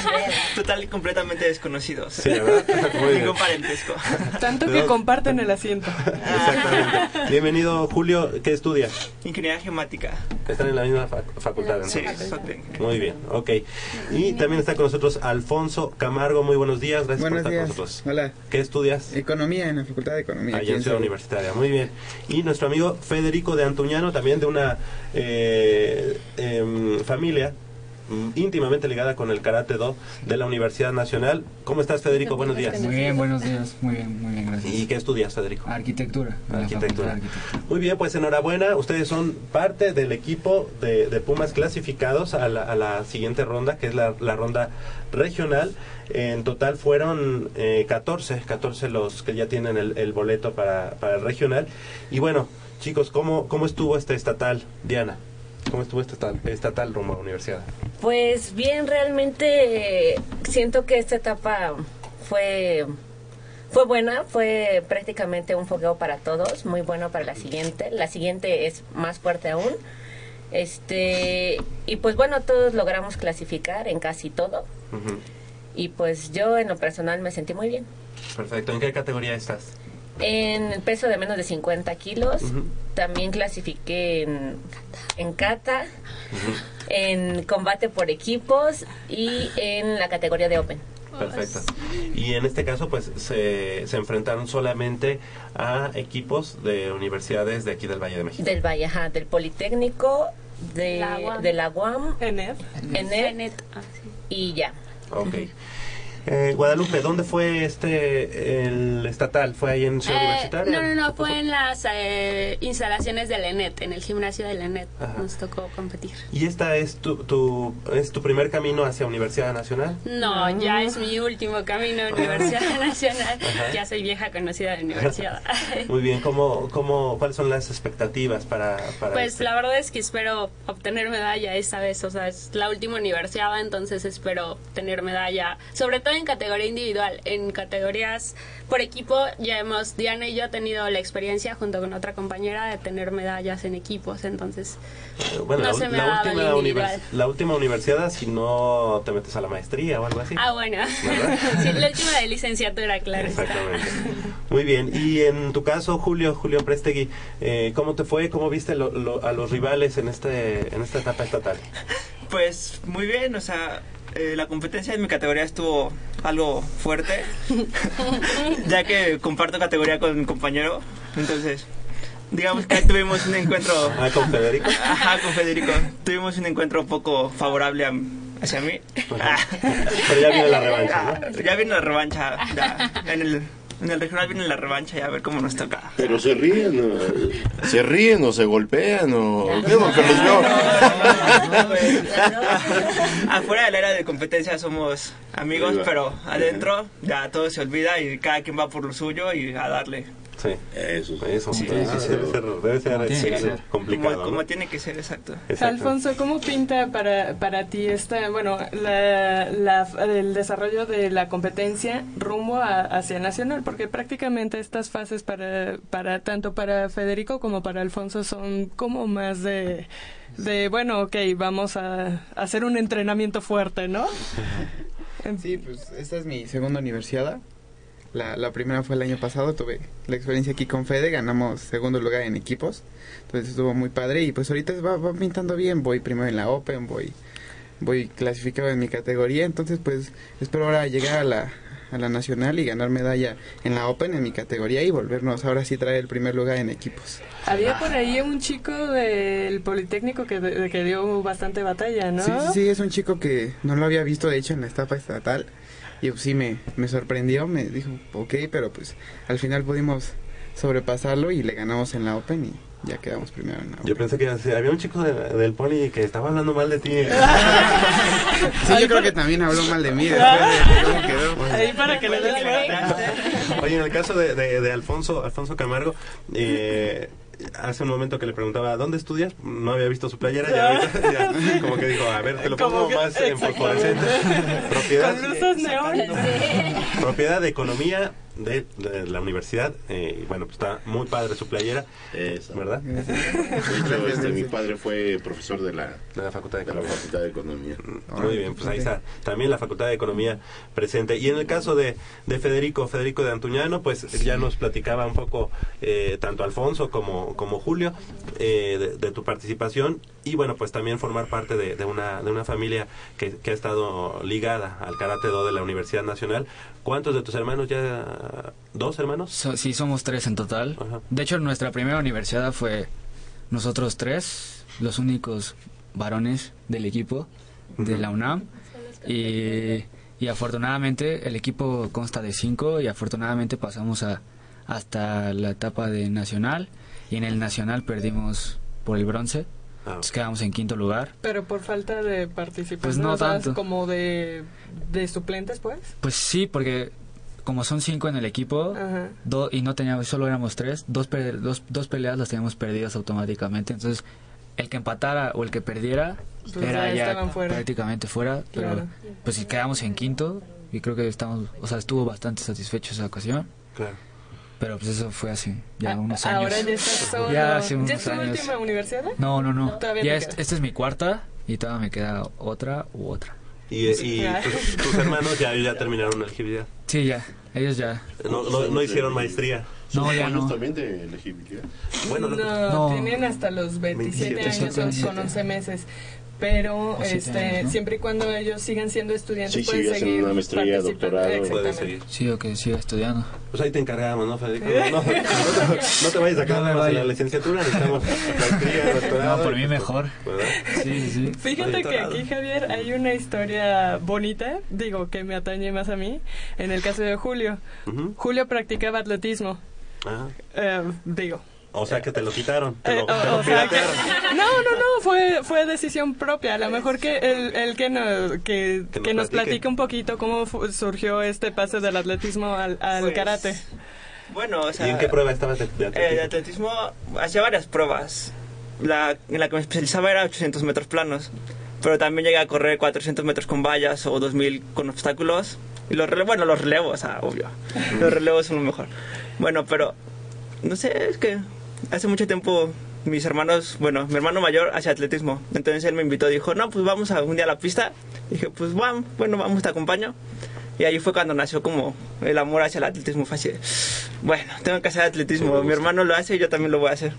Total y completamente desconocidos. Sí, ¿verdad? Muy. Ningún parentesco. Tanto ¿De que comparten el asiento. Exactamente. Bienvenido, Julio. ¿Qué estudias? Ingeniería geomática. Están en la misma fac- facultad. Sí. Muy bien, ok. Y también está con nosotros Alfonso Camargo. Muy buenos días. Gracias Buenos por estar días. con nosotros. Hola. ¿Qué estudias? Economía en la Facultad de Economía. Allá en Ciudad. Universitaria. Muy bien. Y nuestro amigo Federico de Antuñano, también de una eh, em, familia íntimamente ligada con el Karate Do de la Universidad Nacional. ¿Cómo estás, Federico? Buenos días. Muy bien, buenos días. Muy bien, muy bien, gracias. ¿Y qué estudias, Federico? Arquitectura. Arquitectura. Muy bien, pues enhorabuena. Ustedes son parte del equipo de, de Pumas clasificados a la, a la siguiente ronda, que es la, la ronda regional. En total fueron eh, 14, 14 los que ya tienen el, el boleto para, para el regional. Y bueno, chicos, ¿cómo, cómo estuvo este estatal, Diana? ¿Cómo estuvo este estatal, estatal rumbo a la universidad? Pues bien, realmente eh, siento que esta etapa fue fue buena, fue prácticamente un fogueo para todos, muy bueno para la siguiente. La siguiente es más fuerte aún. Este, y pues bueno, todos logramos clasificar en casi todo. Y pues yo en lo personal me sentí muy bien. Perfecto. ¿En qué categoría estás? En el peso de menos de 50 kilos, también clasifiqué en, en kata, en combate por equipos y en la categoría de Open. Perfecto. Y en este caso, pues se, se enfrentaron solamente a equipos de universidades de aquí del Valle de México. Del Valle, ajá, del Politécnico, de La UAM. de la UAM, ENED, ENED, y ya. Ok. Eh, Guadalupe, ¿dónde fue este el estatal? ¿Fue ahí en Ciudad Eh, Universitaria? no, no, no, fue en las eh, instalaciones del ENET, en el gimnasio del ENET. Ajá. Nos tocó competir. ¿Y esta es tu, tu, es tu primer camino hacia Universidad Nacional? No, ya es mi último camino a Universidad Nacional. Ajá. Ya soy vieja conocida de universidad. Muy bien, ¿cómo, cómo, ¿cuáles son las expectativas para, para Pues este? la verdad es que espero obtener medalla esta vez, o sea, es la última universidad, entonces espero tener medalla, sobre todo en categoría individual. En categorías por equipo ya hemos, Diana y yo, tenido la experiencia junto con otra compañera de tener medallas en equipos, entonces Eh, bueno, no la, se me la ha dado última univers- la última universidad si no te metes a la maestría o algo así. Ah, bueno. Sí, la última de licenciatura, claro. Exactamente. Muy bien. Y en tu caso, Julio, Julio Prestegui, eh, ¿cómo te fue? ¿Cómo viste lo- lo- a los rivales en este en esta etapa estatal? Pues muy bien, o sea, eh, la competencia en mi categoría estuvo algo fuerte, ya que comparto categoría con mi compañero, entonces digamos que ahí tuvimos un encuentro... Ah, con Federico. Ajá, con Federico. Tuvimos un encuentro un poco favorable a- hacia mí. Pero ya viene la revancha, ¿no? Ya viene la revancha, ya, en el... En el regional viene la revancha y a ver cómo nos toca. Pero se ríen, ¿no? se ríen o se golpean o... ¿Qué es lo que los veo? Afuera del área de competencia somos amigos, pero adentro ya todo se olvida y cada quien va por lo suyo y a darle. Sí. Eso, eso Sí. debe ser, debe complicado. Como, ¿no? como tiene que ser, exacto. Alfonso, ¿cómo pinta para, para ti esta, bueno, la, la- el desarrollo de la competencia rumbo a- hacia Nacional? Porque prácticamente estas fases para, para tanto para Federico como para Alfonso son como más de, de bueno, ok, vamos a, hacer un entrenamiento fuerte, ¿no? Sí, pues esta es mi segunda universidad. La, la primera fue el año pasado, tuve la experiencia aquí con Fede, ganamos segundo lugar en equipos, entonces estuvo muy padre y pues ahorita va, va pintando bien, voy primero en la Open, voy voy clasificado en mi categoría, entonces pues espero ahora llegar a la, a la nacional y ganar medalla en la Open en mi categoría y volvernos ahora sí traer el primer lugar en equipos. Había por ahí un chico del Politécnico que, de- que dio bastante batalla, ¿no? Sí, sí, sí, es un chico que no lo había visto de hecho en la etapa estatal y pues, sí me, me sorprendió, me dijo, ok, pero pues al final pudimos sobrepasarlo y le ganamos en la Open y ya quedamos primero en la Open. Yo pensé que sí, había un chico de- del poli que estaba hablando mal de ti. Sí, yo creo que también habló mal de mí después de cómo quedó. Ahí para que le des Oye, en el caso de, de, de Alfonso, Alfonso Camargo, eh, hace un momento que le preguntaba, ¿dónde estudias? No había visto su playera, ya, ahorita, ya como que dijo, a ver, te lo pongo que- más en fosforescente. Propiedad, Con luces neón. propiedad de economía de, de la universidad, eh, y bueno, pues está muy padre su playera, ¿verdad? De hecho, este, mi padre fue profesor de la, de la Facultad de la Facultad de Economía. Muy bien, pues ahí está también la Facultad de Economía presente. Y en el caso de, de Federico, Federico de Antuñano, pues ya nos platicaba un poco eh, tanto Alfonso como, como Julio eh, de, de tu participación y bueno, pues también formar parte de, de una, de una familia que, que ha estado ligada al Karate Do de la Universidad Nacional. ¿Cuántos de tus hermanos ya? ¿Dos hermanos? So- sí, somos tres en total. De hecho, nuestra primera universidad fue nosotros tres, los únicos varones del equipo de la UNAM. Y, y afortunadamente el equipo consta de cinco y afortunadamente pasamos a, hasta la etapa de nacional. Y en el nacional perdimos por el bronce. Entonces quedamos en quinto lugar. Pero por falta de participación, Pues no tanto. como de, de suplentes, pues. Pues sí, porque como son cinco en el equipo do- y no teníamos, solo éramos tres, dos, dos, dos peleas las teníamos perdidas automáticamente. Entonces, el que empatara o el que perdiera Pues era ya fuera. prácticamente fuera. Pero Claro. pues si quedamos en quinto, y creo que estamos, o sea, estuvo bastante satisfecho esa ocasión. Claro. Pero pues eso fue hace ya Ah, unos años. Ahora ya estás solo. Ya hace ¿Ya unos es tu años. última universidad? No, no, no. Todavía ya te es- queda. esta es mi cuarta y todavía me queda otra u otra. Y, y tus, tus hermanos ya, ya terminaron la elegibilidad. Sí, ya. Ellos ya. No, no, no hicieron maestría. No, ya no. también de elegibilidad? Bueno, no, No. tienen hasta los 27, 27, años con 11 meses. Pero O este, años, ¿no? siempre y cuando ellos sigan siendo estudiantes Sí, pueden seguir una maestría, doctorado. Puedes seguir. Sí, o que siga estudiando. Pues ahí te encargamos, ¿no, Federico? No, no, no te, no te vayas a quedar No en la licenciatura, necesitamos maestría, doctorado. No, por mí mejor. ¿verdad? Sí, sí. Fíjate que aquí, Javier, hay una historia bonita, digo, que me atañe más a mí, en el caso de Julio. Julio practicaba atletismo, Ah, eh, digo. O sea que te lo quitaron. Te Eh, o- te lo o sea que- no, no, no, fue, fue decisión propia. A lo mejor que el, el que, no- que, Que nos que nos platique. platique un poquito cómo surgió este pase del atletismo al, al Pues, karate. Bueno, o sea, ¿Y en qué prueba estabas de, de eh, de atletismo? atletismo hacía varias pruebas. La, en la que me especializaba era 800 metros planos, pero también llegué a correr 400 metros con vallas o 2000 con obstáculos. Y los relevos, bueno, los relevos, o sea, obvio. Los relevos son lo mejor. Bueno, pero no sé, es que hace mucho tiempo mis hermanos, bueno, mi hermano mayor hacía atletismo. Entonces él me invitó, dijo, no, pues vamos a un día a la pista. dije, pues vamos, bueno, vamos, te acompaño. Y ahí fue cuando nació como el amor hacia el atletismo. Fue así, bueno, tengo que hacer atletismo. Mi hermano lo hace y yo también lo voy a hacer.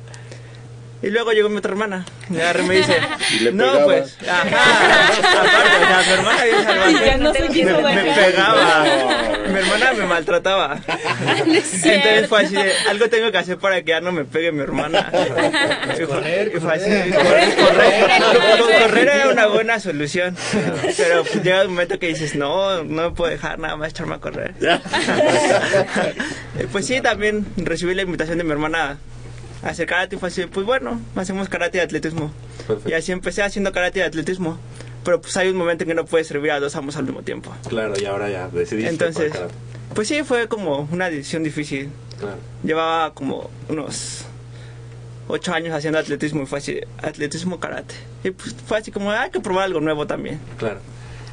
Y luego llegó mi otra hermana. Y agarré y me dice, Y le no, pues, ajá, aparte, o sea, mi hermana bien salvaje. Ya no se quiso me, me pegaba. Mi hermana me maltrataba. Entonces fue así de, algo tengo que hacer para que ya no me pegue mi hermana. Y fue- y fue así, correr, correr, correr era una buena solución. Pero pues llega un momento que dices, no, no me puedo dejar nada más echarme a correr. Pues sí, también recibí la invitación de mi hermana hacer karate y fue así, pues bueno, hacemos karate y atletismo. Y así empecé haciendo karate y atletismo. Pero pues hay un momento en que no puedes servir a dos amos al mismo tiempo. Claro, y ahora ya decidiste. Entonces, por karate. pues sí, fue como una decisión difícil. Claro. Llevaba como unos ocho años haciendo atletismo y fue así, atletismo karate. Y pues fue así como, hay que probar algo nuevo también. Claro.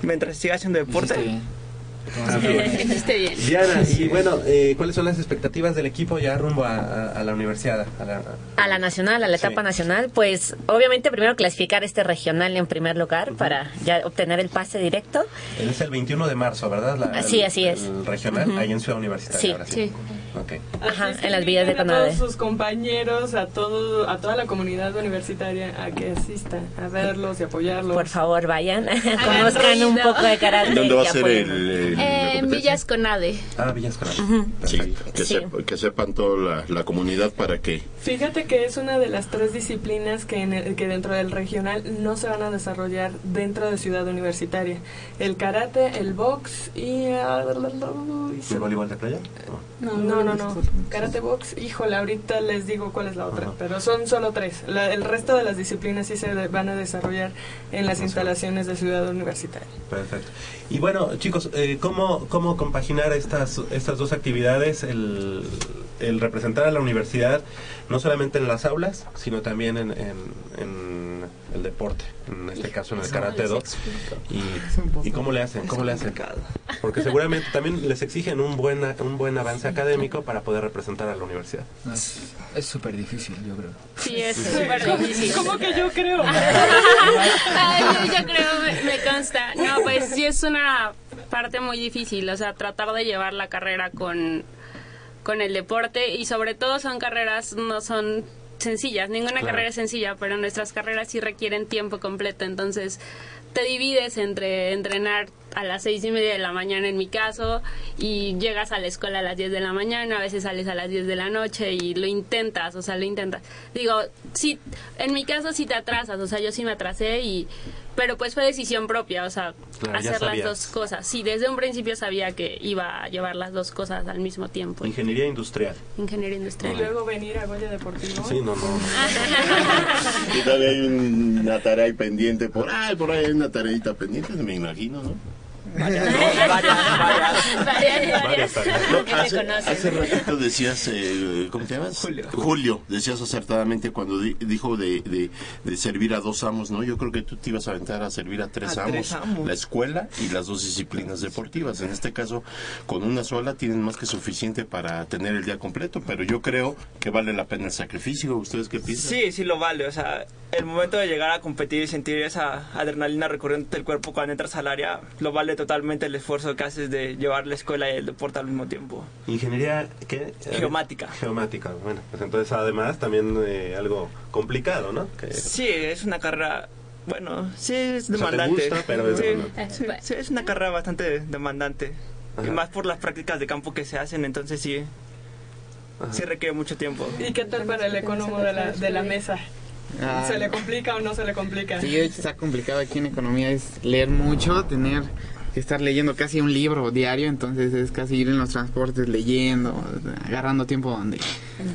Mientras siga haciendo deporte. Bien. Ah. Diana, y bueno, eh, ¿cuáles son las expectativas del equipo ya rumbo a, a- a la universidad? A la- A la nacional, a la etapa nacional, pues obviamente primero clasificar este regional en primer lugar para ya obtener el pase directo. es el 21 de marzo, ¿verdad? La- Así, el- así es. El regional, Ujú. ahí en Ciudad Universitaria. Sí. ahora Sí. Ok. Ajá, en las vías de inviten a todos sus compañeros, a todo, a toda la comunidad universitaria a que asista, a verlos y apoyarlos. Por favor, vayan, conozcan un poco de karate. ¿Dónde va a ser el, el- Eh, en? Villas Conade. Ah, Villas Conade. Sí, que, Sí. sep- que sepan toda la, la comunidad para que Fíjate que es una de las tres disciplinas que, en el- que dentro del regional no se van a desarrollar dentro de Ciudad Universitaria. El karate, el box y... ah, ¿Y el voleibol de playa? No, no, no, no. Karate box, híjole, ahorita les digo cuál es la otra, pero son solo tres. La- el resto de las disciplinas sí se de- van a desarrollar en las instalaciones de Ciudad Universitaria. Perfecto. Y bueno, chicos, eh, ¿cómo, ¿cómo compaginar estas, estas dos actividades? El, el representar a la universidad, no solamente en las aulas, sino también en, en, en el deporte, en este caso en el karate do. Y, ¿Y cómo le hacen? ¿Cómo le hacen? Porque seguramente también les exigen un buen, un buen avance académico para poder representar a la universidad. Es súper difícil, yo creo. Sí, es súper difícil. ¿Cómo que yo creo? Ay, yo creo, me, me consta. No, pues sí es una parte muy difícil, o sea, tratar de llevar la carrera con, con el deporte y sobre todo son carreras, no son sencillas, ninguna Claro. carrera es sencilla, pero nuestras carreras sí requieren tiempo completo, entonces te divides entre entrenar a las seis y media de la mañana en mi caso y llegas a la escuela a las 10 de la mañana, a veces sales a las 10 de la noche y lo intentas, o sea, lo intentas. Digo, sí, en mi caso sí te atrasas, o sea, yo sí me atrasé y pero pues fue decisión propia, o sea, Claro, hacer las dos cosas. Sí, desde un principio sabía que iba a llevar las dos cosas al mismo tiempo. Ingeniería industrial. Ingeniería Y industrial. luego venir a Goya Deportivo. Sí, no, no. y todavía hay un- una tarea pendiente por ahí, por ahí hay una tareita pendiente, me imagino, ¿no? Varias, No, que me hace, ratito decías, eh, ¿cómo te llamas? Julio. decías acertadamente cuando di- dijo de, de- de servir a dos amos, ¿no? Yo creo que tú te ibas a aventar a servir a tres, A amos, tres amos. la escuela y las dos disciplinas deportivas. En este caso, con una sola tienen más que suficiente para tener el día completo, pero yo creo que vale la pena el sacrificio. ¿Ustedes qué piensan? Sí, sí lo vale. O sea, el momento de llegar a competir y sentir esa adrenalina recorriendo el cuerpo cuando entras al área, lo vale totalmente el esfuerzo que haces de llevar la escuela y el deporte al mismo tiempo. Ingeniería, ¿qué? Geomática. Geomática, bueno, pues entonces además también eh, algo complicado, ¿no? Que- Sí, es una carrera, bueno, sí es O sea, te demandante. gusta, pero es sí, demandante. sí, sí, es una carrera bastante demandante. Y Ajá. más por las prácticas de campo que se hacen, entonces sí, sí requiere mucho tiempo. ¿Y qué tal para el economo de la, de la mesa? Ah. ¿Se le complica o no se le complica? Sí, está complicado aquí en economía, es leer mucho, tener estar leyendo casi un libro diario, entonces es casi ir en los transportes leyendo, agarrando tiempo donde,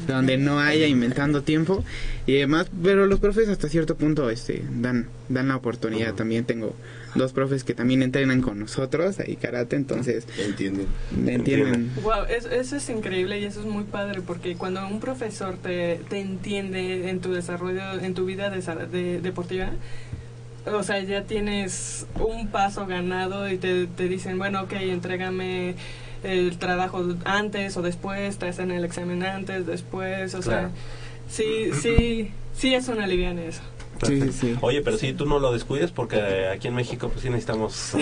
donde no haya, inventando tiempo. Y demás, pero los profes hasta cierto punto este dan, dan la oportunidad, también tengo dos profes que también entrenan con nosotros ahí karate, entonces entienden, entienden. Wow, eso, eso es increíble y eso es muy padre porque cuando un profesor te, te entiende en tu desarrollo, en tu vida desa- de- deportiva, o sea, ya tienes un paso ganado y te, te dicen, bueno, ok, entrégame el trabajo antes o después, te hacen el examen antes, después, o Claro. sea, sí, sí, sí es una liviana eso. Perfecto. Oye, pero si tú no lo descuides porque aquí en México pues sí necesitamos... Sí,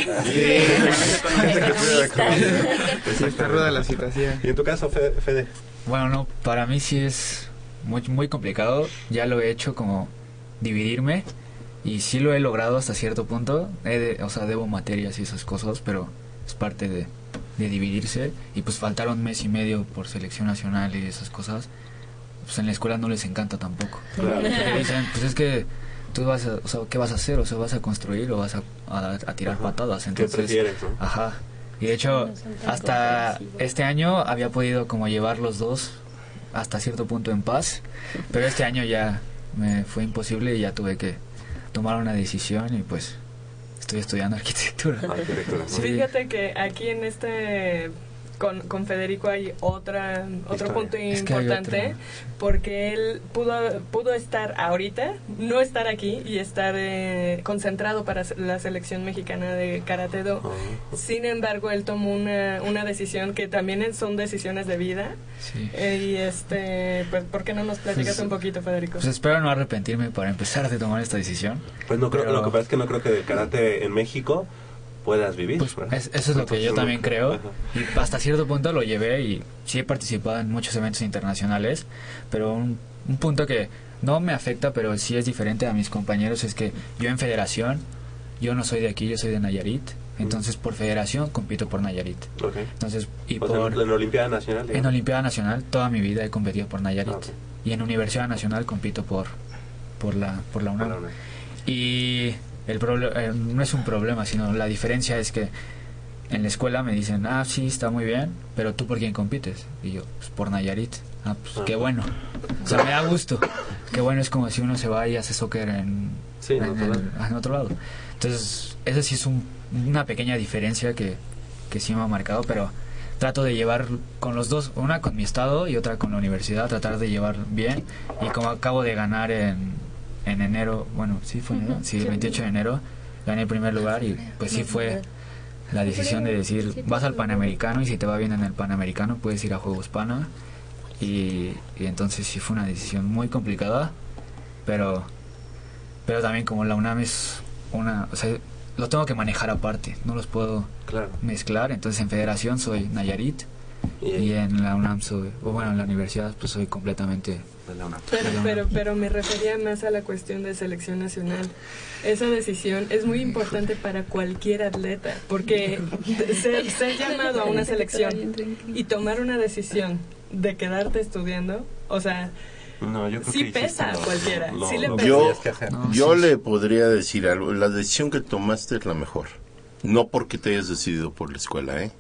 está ruda la situación. Y en tu caso, Fe- Fede. Bueno, no, para mí sí es muy, muy complicado. Ya lo he hecho como dividirme y sí lo he logrado hasta cierto punto. He de- o sea, debo materias y esas cosas, pero es parte de, de dividirse. Y pues faltaron mes y medio por selección nacional y esas cosas. Pues en la escuela no les encanta tampoco. Claro. Porque dicen, pues es que tú vas a, o sea, ¿qué vas a hacer? O sea, vas a construir o vas a, a- a tirar patadas. ¿Qué Entonces, prefieres, no? Ajá. Y de hecho, hasta este año había podido como llevar los dos hasta cierto punto en paz, pero este año ya me fue imposible y ya tuve que tomar una decisión y pues estoy estudiando arquitectura. Sí. Fíjate que aquí en este con, con Federico hay otra otro Historia. punto Es importante porque él pudo pudo estar ahorita no estar aquí y estar eh, concentrado para la selección mexicana de karate do sin embargo él tomó una, una decisión que también es- son decisiones de vida Sí. Eh, y este pues por qué no nos platicas Pues- un poquito Federico Pues espero no arrepentirme para empezar de tomar esta decisión. Pues no creo, Pero- lo que pasa es que no creo que del karate en México puedas vivir. ¿verdad? Es- eso es lo que yo también creo. Y hasta cierto punto lo llevé y sí he participado en muchos eventos internacionales, pero un, un punto que no me afecta, pero sí es diferente a mis compañeros, es que yo en federación, yo no soy de aquí, yo soy de Nayarit, entonces por federación compito por Nayarit. Ok. Entonces, y O sea, por... en la Olimpiada Nacional. En digamos. Olimpiada Nacional toda mi vida he competido por Nayarit. Ah, ok. Y en Universidad Nacional compito por, por, la, por la UNAM. UNAM. Y el proble- eh, no es un problema, sino la diferencia es que en la escuela me dicen, ah, sí, está muy bien, pero tú por quién compites? Y yo, pues por Nayarit. Ah, pues qué bueno. O sea, me da gusto. Qué bueno es como si uno se va y hace soccer en, Sí, en en, otro el- en otro lado. Entonces, esa sí es un- una pequeña diferencia que, que sí me ha marcado, pero trato de llevar con los dos, una con mi estado y otra con la universidad, tratar de llevar bien. Y como acabo de ganar en, en enero, bueno, sí fue enero, sí, el 28 de enero, gané el primer lugar y pues sí fue la decisión de decir, vas al Panamericano y si te va bien en el Panamericano puedes ir a Juegos Pana. Y, y entonces sí fue una decisión muy complicada, pero, pero también como la UNAM es una, o sea, lo tengo que manejar aparte, no los puedo Claro. mezclar, entonces en federación soy Nayarit y en la UNAM soy, o bueno, en la universidad pues soy completamente de la UNAM. Pero, pero, pero me refería más a la cuestión de selección nacional. Esa decisión es muy importante para cualquier atleta, porque ser, ser llamado a una selección y tomar una decisión de quedarte estudiando, o sea, No, yo creo sí que pesa a cualquiera. lo- sí le pesa. Yo le podría decir algo. La decisión que tomaste es la mejor. No porque te hayas decidido por la escuela, ¿eh?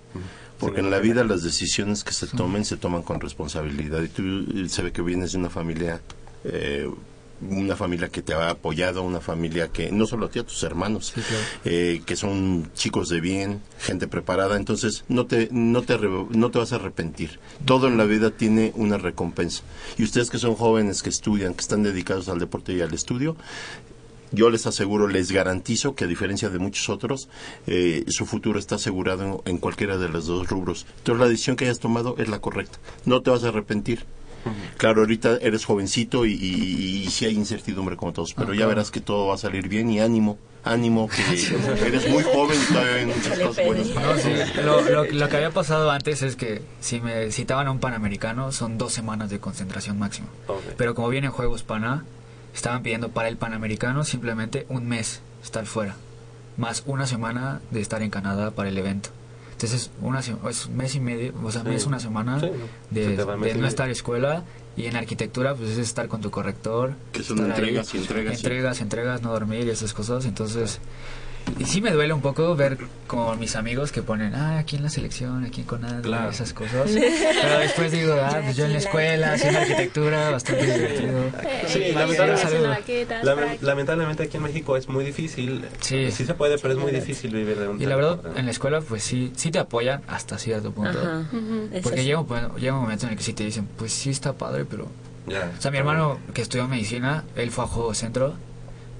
Porque en la vida las decisiones que se tomen se toman con responsabilidad. Y tú eh, se ve que vienes de una familia, eh, una familia que te ha apoyado, una familia que, no solo a ti, a tus hermanos, eh, que son chicos de bien, gente preparada. Entonces no te, no, te, no te vas a arrepentir. Todo en la vida tiene una recompensa. Y ustedes que son jóvenes, que estudian, que están dedicados al deporte y al estudio, yo les aseguro, les garantizo que a diferencia de muchos otros, eh, su futuro está asegurado en, en cualquiera de los dos rubros. Entonces la decisión que hayas tomado es la correcta. No te vas a arrepentir. Claro, ahorita eres jovencito y, y, y sí hay incertidumbre como todos, pero ya verás que todo va a salir bien y ánimo, ánimo, que eres muy joven y todavía hay muchas cosas buenas. No, sí, lo, lo- lo que había pasado antes es que si me citaban a un panamericano son dos semanas de concentración máxima. Pero como vienen Juegos Pana, estaban pidiendo para el panamericano simplemente un mes estar fuera, más una semana de estar en Canadá para el evento. Entonces una es un mes y medio, o sea, Sí. mes una semana Sí, de, se no estar en escuela y en arquitectura pues es estar con tu corrector. Que son ahí, entregas y entregas, sí. Entregas, entregas, no dormir y esas cosas. Entonces y sí me duele un poco ver como mis amigos que ponen, ah, aquí en la selección, aquí en Conad, Claro. esas cosas. Pero después digo, ah, pues yo en la escuela, haciendo arquitectura, bastante divertido. Sí, Sí, lamentablemente, aquí en México es muy difícil. Sí. Sí se puede, pero es muy difícil vivir de un Y la verdad, en la escuela, pues sí, sí te apoyan hasta cierto punto. Ajá. Porque sí. llega, un pu- llega un momento en el que sí te dicen, pues sí está padre, pero... Ya. O sea, mi hermano que estudió medicina, él fue a Juego Centro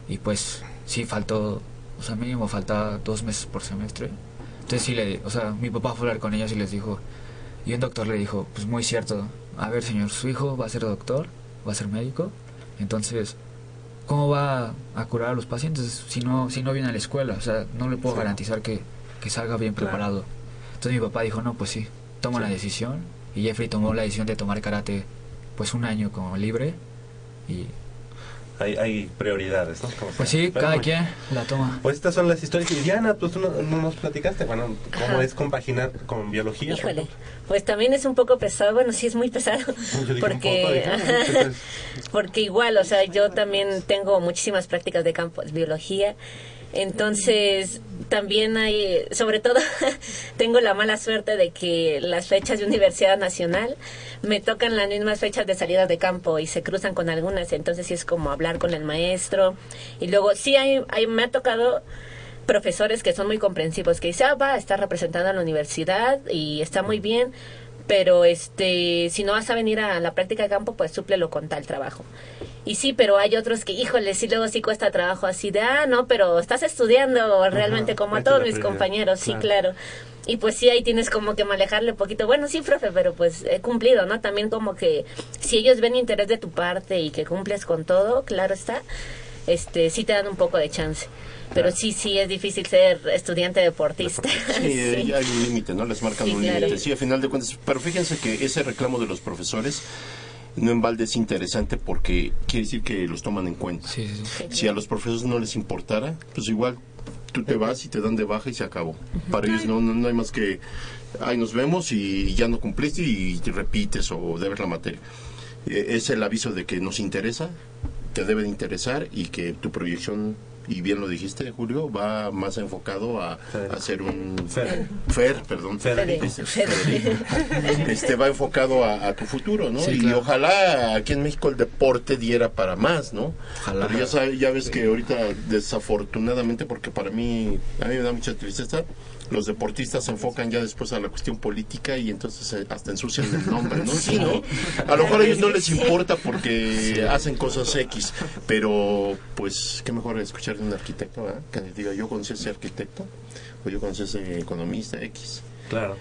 y pues sí faltó, o sea, mínimo faltaba dos meses por semestre. Entonces sí le, o sea, mi papá fue a hablar con ellos y les dijo, y un doctor le dijo, pues muy cierto, a ver señor, su hijo va a ser doctor, va a ser médico, entonces, ¿cómo va a curar a los pacientes si no, si no viene a la escuela? O sea, no le puedo Sí. garantizar que, que salga bien Claro. preparado. Entonces mi papá dijo, no, pues sí, toma la decisión. Y Jeffrey tomó la decisión de tomar karate pues un año como libre. Y Hay, hay prioridades, ¿no? Como pues sea. sí, Pero cada bueno. quien la toma. Pues estas son las historias. Y Diana, pues tú no, no nos platicaste, bueno, cómo Ajá. es compaginar con biología. Híjole, pues también es un poco pesado, bueno, sí es muy pesado, porque, ah, ajá, porque igual, o sea, yo también tengo muchísimas prácticas de campo de biología, entonces también hay, sobre todo, tengo la mala suerte de que las fechas de Universidad Nacional me tocan las mismas fechas de salida de campo y se cruzan con algunas, entonces sí es como hablar con el maestro. Y luego sí hay, hay me ha tocado profesores que son muy comprensivos, que dicen, ah, va, está representando a la universidad y está muy bien, pero este, si no vas a venir a la práctica de campo, pues súplelo con tal trabajo. Y sí, pero hay otros que, híjole, sí, luego sí cuesta trabajo así de, ah, no, pero estás estudiando realmente como a todos mis compañeros, sí, Claro. claro. Y pues sí, ahí tienes como que manejarle un poquito. Bueno, sí, profe, pero pues he cumplido, ¿no? También como que si ellos ven interés de tu parte y que cumples con todo, claro está, este, sí te dan un poco de chance. Pero sí, sí es difícil ser estudiante deportista. Sí, hay un límite, ¿no? Les marcan Sí, un claro. límite. Sí, a final de cuentas. Pero fíjense que ese reclamo de los profesores no en balde es interesante porque quiere decir que los toman en cuenta. Si a los profesores no les importara, pues igual tú te vas y te dan de baja y se acabó. Para ellos no, no, no hay más que, ay, nos vemos y ya no cumpliste y te repites o debes la materia. Eh, Es el aviso de que nos interesa, te debe de interesar y que tu proyección, y bien lo dijiste, Julio, va más enfocado a, a ser un... Fer. Fer, perdón. Federico. Este. Este, va enfocado a, a tu futuro, ¿no? Sí, y ojalá aquí en México el deporte diera para más, ¿no? Ojalá. Pero ya, sabe- ya ves que ahorita, desafortunadamente, porque para mí, a mí me da mucha tristeza, los deportistas se enfocan ya después a la cuestión política y entonces eh, hasta ensucian el nombre, ¿no? Sí, ¿no? A lo mejor a ellos no les importa porque hacen cosas X, pero pues qué mejor escuchar de un arquitecto, ¿verdad? Que diga, yo conocí a ese arquitecto o yo conocí a ese economista X. Claro.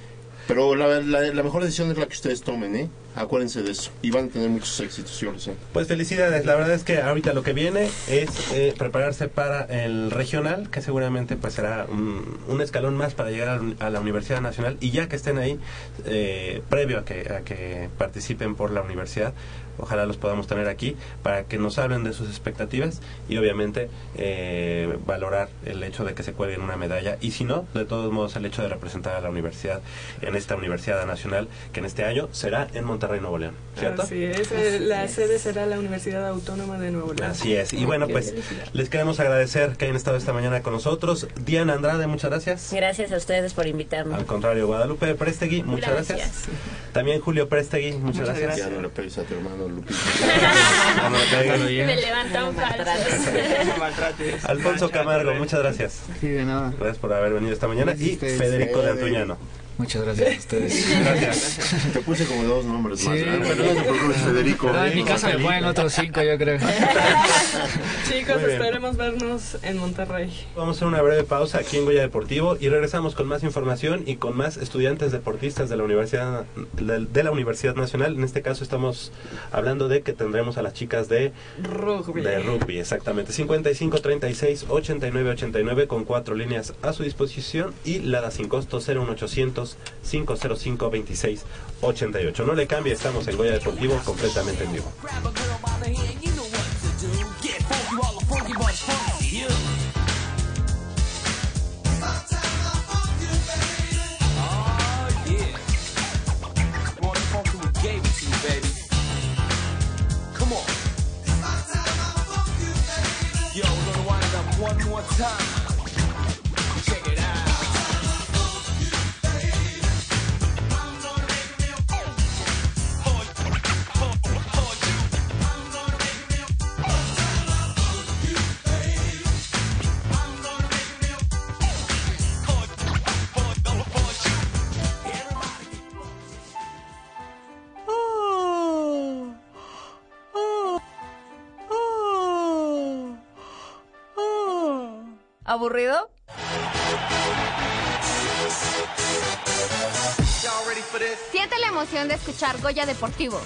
Pero la, la, la mejor decisión es la que ustedes tomen, ¿eh? Acuérdense de eso. Y van a tener muchos éxitos, yo lo sé. Pues felicidades, la verdad es que ahorita lo que viene es eh, prepararse para el regional, que seguramente pues será un, escalón más para llegar a la uni- a la Universidad Nacional y ya que estén ahí, eh, previo a que, a que participen por la universidad, ojalá los podamos tener aquí para que nos hablen de sus expectativas y obviamente eh, valorar el hecho de que se cuelguen una medalla y si no, de todos modos el hecho de representar a la universidad en esta Universidad Nacional que en este año será en Monterrey, Nuevo León, ¿cierto? Así es, eh, la sede será la Universidad Autónoma de Nuevo León. Así es. Y bueno, pues les queremos agradecer que hayan estado esta mañana con nosotros. Diana Andrade, muchas gracias. Gracias a ustedes por invitarme. Al contrario, Guadalupe Prestegui, muchas gracias. Gracias. También Julio Prestegui, muchas, Muchas gracias. Ya no le pegues a tu hermano Lupita. Ya no le. Me levantan. Alfonso Camargo, muchas gracias. Sí, de nada. Gracias por haber venido esta mañana. Y. Federico de. Antuñano. Muchas gracias a ustedes. Gracias. Te puse como dos nombres más. Sí. ¿verdad? Pero no te preocupes, Federico. En mi casa me ponen otros cinco, yo creo. Chicos, esperemos vernos en Monterrey. Vamos a hacer una breve pausa aquí en Goya Deportivo y regresamos con más información y con más estudiantes deportistas de la Universidad de, de la Universidad Nacional. En este caso estamos hablando de que tendremos a las chicas de Rugby. De rugby, exactamente. 55 36 89 89 con cuatro líneas a su disposición y la da sin costo 01800 505 26 88. No le cambie, estamos en Goya Deportivo completamente en vivo. One more time. ¿Aburrido? Siente la emoción de escuchar Goya Deportivo.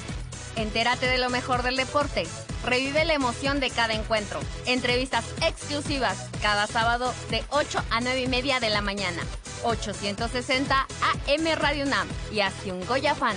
Entérate de lo mejor del deporte. Revive la emoción de cada encuentro. Entrevistas exclusivas cada sábado de 8 a 9 y media de la mañana. 860 AM Radio UNAM y hazte un Goya fan.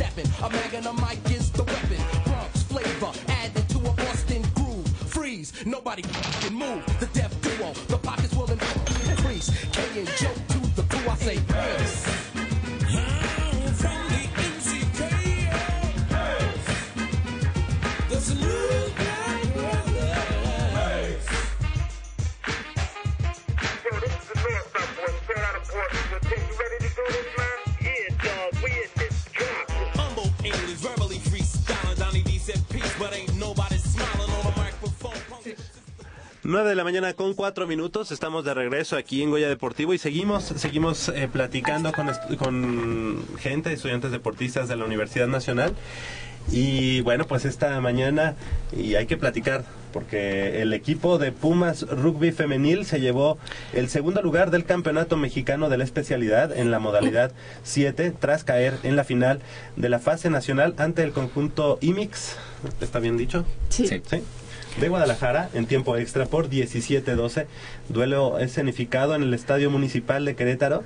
Stepping. A mag and a mic is the weapon. Bronx flavor added to a Boston groove. Freeze, nobody can move. The death duo, the pockets will increase. K and Joe to the crew, I say peace. 9 de la mañana con 4 minutos, estamos de regreso aquí en Goya Deportivo y seguimos seguimos eh, platicando con, con gente, estudiantes deportistas de la Universidad Nacional. Y bueno, pues esta mañana y hay que platicar porque el equipo de Pumas Rugby Femenil se llevó el segundo lugar del Campeonato Mexicano de la especialidad en la modalidad 7 tras caer en la final de la fase nacional ante el conjunto IMIX. ¿Está bien dicho? Sí. de Guadalajara en tiempo extra por 17-12. Duelo escenificado en el Estadio Municipal de Querétaro.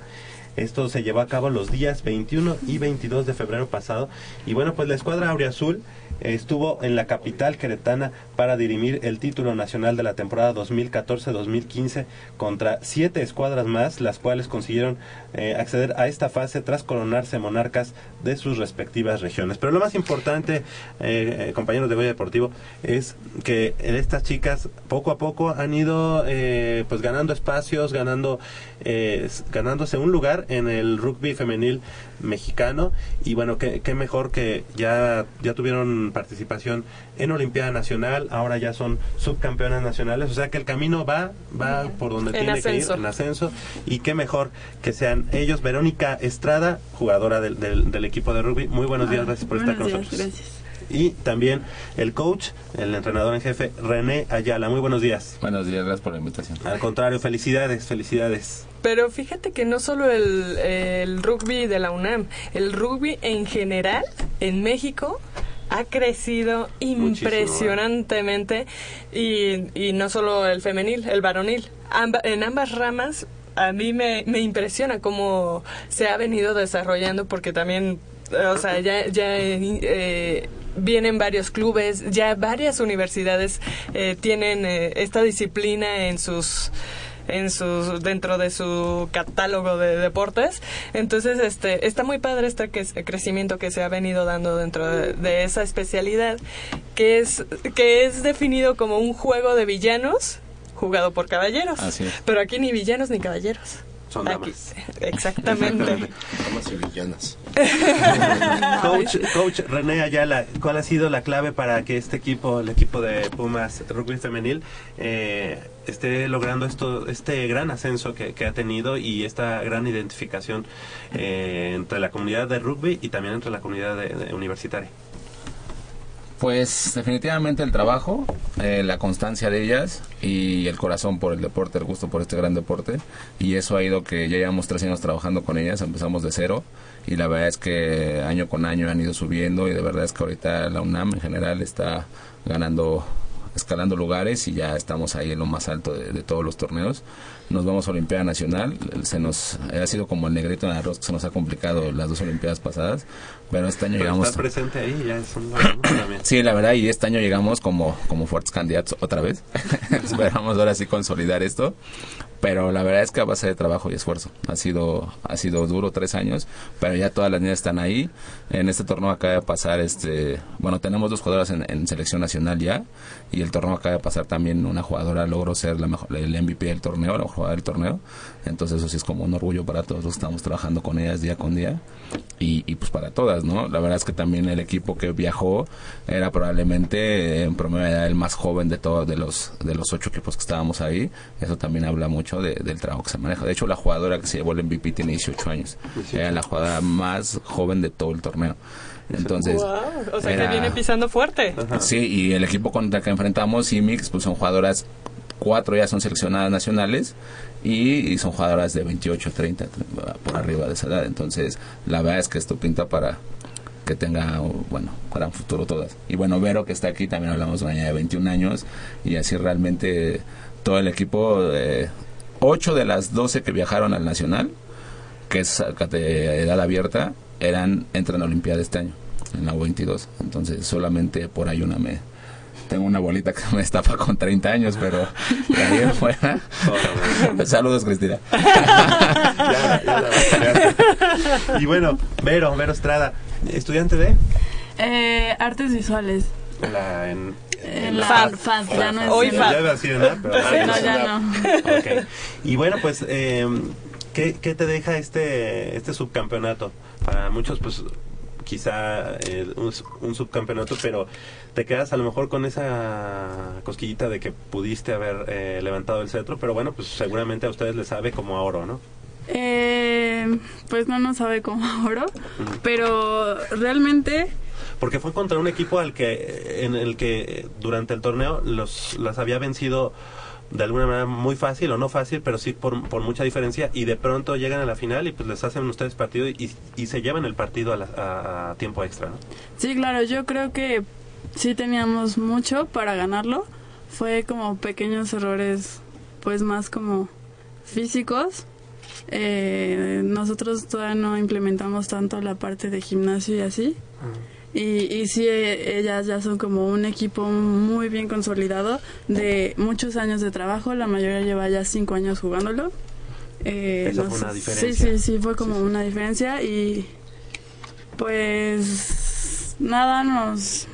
Esto se llevó a cabo los días 21 y 22 de febrero pasado. Y bueno, pues la escuadra Auriazul estuvo en la capital queretana para dirimir el título nacional de la temporada 2014-2015 contra siete escuadras más, las cuales consiguieron eh, acceder a esta fase tras coronarse monarcas de sus respectivas regiones. Pero lo más importante, eh, eh, compañeros de Goya Deportivo, es que estas chicas poco a poco han ido eh, pues ganando espacios, ganando eh, ganándose un lugar en el rugby femenil mexicano. Y bueno, qué, qué mejor que ya, ya tuvieron participación en Olimpiada Nacional, ahora ya son subcampeonas nacionales, o sea que el camino va, va por donde En tiene que ir, en ascenso. Y qué mejor que sean ellos, Verónica Estrada, jugadora del, del, del equipo de rugby, muy buenos días, gracias por estar con días, nosotros. gracias. Y también el coach, el entrenador en jefe, René Ayala. Muy buenos días. Buenos días, gracias por la invitación. Al contrario, felicidades, felicidades. Pero fíjate que no solo el, el rugby de la UNAM, el rugby en general en México ha crecido impresionantemente y, y no solo el femenil, el varonil. Amba- en ambas ramas a mí me, me impresiona cómo se ha venido desarrollando porque también, eh, o sea, ya, ya eh, vienen varios clubes, ya varias universidades eh, tienen eh, esta disciplina en sus en sus dentro de su catálogo de deportes. Entonces este está muy padre este que- crecimiento que se ha venido dando dentro de, de esa especialidad que es que es definido como un juego de villanos jugado por caballeros. Así es. pero aquí ni villanos ni caballeros Son Aquí- exactamente Damas y villanas. coach, coach René Ayala, ¿cuál ha sido la clave para que este equipo, el equipo de Pumas Rugby Femenil, eh, esté logrando esto, este gran ascenso que, que ha tenido y esta gran identificación eh, entre la comunidad de rugby y también entre la comunidad de- de universitaria? Pues definitivamente el trabajo, eh, la constancia de ellas y el corazón por el deporte, el gusto por este gran deporte. Y eso ha ido que ya llevamos tres años trabajando con ellas, empezamos de cero y la verdad es que año con año han ido subiendo y de verdad es que ahorita la UNAM en general está ganando escalando lugares y ya estamos ahí en lo más alto de, todos los torneos. Nos vamos a Olimpiada Nacional, se nos ha sido como el negrito en arroz que se nos ha complicado las dos Olimpiadas pasadas, pero este año Pero llegamos estar presente ahí ya es un también. Sí, la verdad, y este año llegamos como, como fuertes candidatos otra vez. Esperamos ahora sí consolidar esto. pero la verdad es que a base de trabajo y esfuerzo. Ha sido, ha sido duro tres años, pero ya todas las niñas están ahí. En este torneo acaba de pasar, este, bueno, tenemos dos jugadoras en, en selección nacional ya, y el torneo acaba de pasar también una jugadora logró ser la mejor, el MVP del torneo, la mejor jugadora del torneo. Entonces eso sí es como un orgullo para todos los que estamos trabajando con ellas día con día y, y pues para todas, ¿no? La verdad es que también el equipo que viajó era probablemente en promedio edad el más joven de todos de los de los ocho equipos que estábamos ahí. Eso también habla mucho de- del trabajo que se maneja. De hecho, la jugadora que se llevó el MVP tiene 18 años. Era la jugadora más joven de todo el torneo. Entonces, Guau, o sea era- que viene pisando fuerte. Sí, y el equipo contra el que enfrentamos, Imix, pues son jugadoras, cuatro ya son seleccionadas nacionales y, y son jugadoras de 28, 30, por arriba de esa edad. Entonces, la verdad es que esto pinta para que tenga, bueno, gran futuro todas. Y bueno, Vero que está aquí, también hablamos de una de 21 años y así realmente todo el equipo, eh, 8 de las 12 que viajaron al Nacional, que es edad abierta, eran entran a Olimpiada este año, en la U22. Entonces, solamente por ahí una. Tengo una bolita que me estafa con 30 años, pero en fuera. Saludos, Cristina. Y bueno, Vero, Vero Estrada, estudiante de Eh, artes visuales. la en, En la FAD, FAD, ya no es Hoy Ya iba a decir en la, pero Sí, no, ya no. Ok. Y bueno, pues, eh, ¿qué, qué te deja este este subcampeonato? Para muchos, pues, quizá eh, un, un subcampeonato, pero te quedas a lo mejor con esa cosquillita de que pudiste haber eh, levantado el cetro, pero bueno, pues seguramente a ustedes les sabe como a oro, ¿no? Eh, pues no nos sabe como oro, pero realmente Porque fue contra un equipo al que en el que durante el torneo los las había vencido de alguna manera muy fácil o no fácil, pero sí por, por mucha diferencia y de pronto llegan a la final y pues les hacen ustedes partido y, y se llevan el partido a, la- a- a tiempo extra, ¿no? sí, claro, yo creo que sí teníamos mucho para ganarlo. Fue como pequeños errores, pues más como físicos. Eh, nosotros todavía no implementamos tanto la parte de gimnasio y así. Y, y sí, eh, ellas ya son como un equipo muy bien consolidado de muchos años de trabajo. La mayoría lleva ya cinco años jugándolo. Eh, Esa fue nos- una Sí, diferencia. sí, sí, fue como una diferencia. Y pues nada, nos,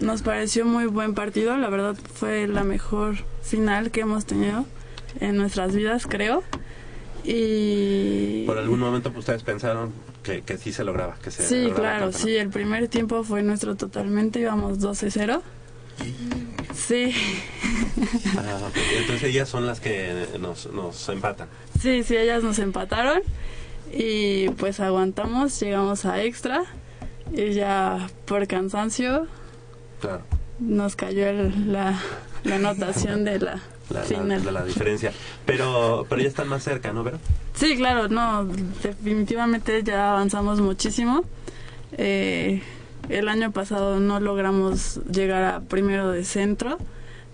nos pareció muy buen partido. La verdad fue la mejor final que hemos tenido en nuestras vidas, creo. Y Por algún momento pues, ustedes pensaron que, que sí se lograba, que se Sí, lograba claro, campeonato. sí, el primer tiempo fue nuestro totalmente, íbamos 12-0. Sí, Ah. Entonces ellas son las que nos, nos empatan. sí, sí, ellas nos empataron y pues aguantamos, llegamos a extra y ya por cansancio Claro. nos cayó el- la, la anotación de la, La, final. la- la diferencia. Pero, pero ya están más cerca, ¿no, Vero? Sí, claro, no, definitivamente ya avanzamos muchísimo. Eh, el año pasado no logramos llegar a primero de centro,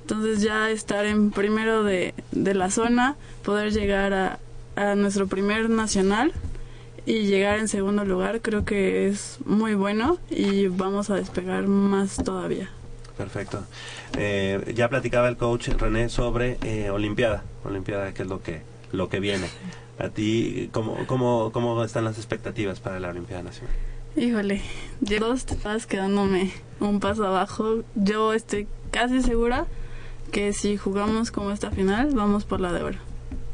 entonces ya estar en primero de, de la zona, poder llegar a, a nuestro primer nacional y llegar en segundo lugar creo que es muy bueno y vamos a despegar más todavía. Perfecto. Eh, ya platicaba el coach René sobre eh, Olimpiada. Olimpiada, que es lo que, lo que viene. A ti, ¿cómo, cómo, ¿cómo están las expectativas para la Olimpiada Nacional? Híjole, ya dos estás quedándome un paso abajo. Yo estoy casi segura que si jugamos como esta final, vamos por la de oro.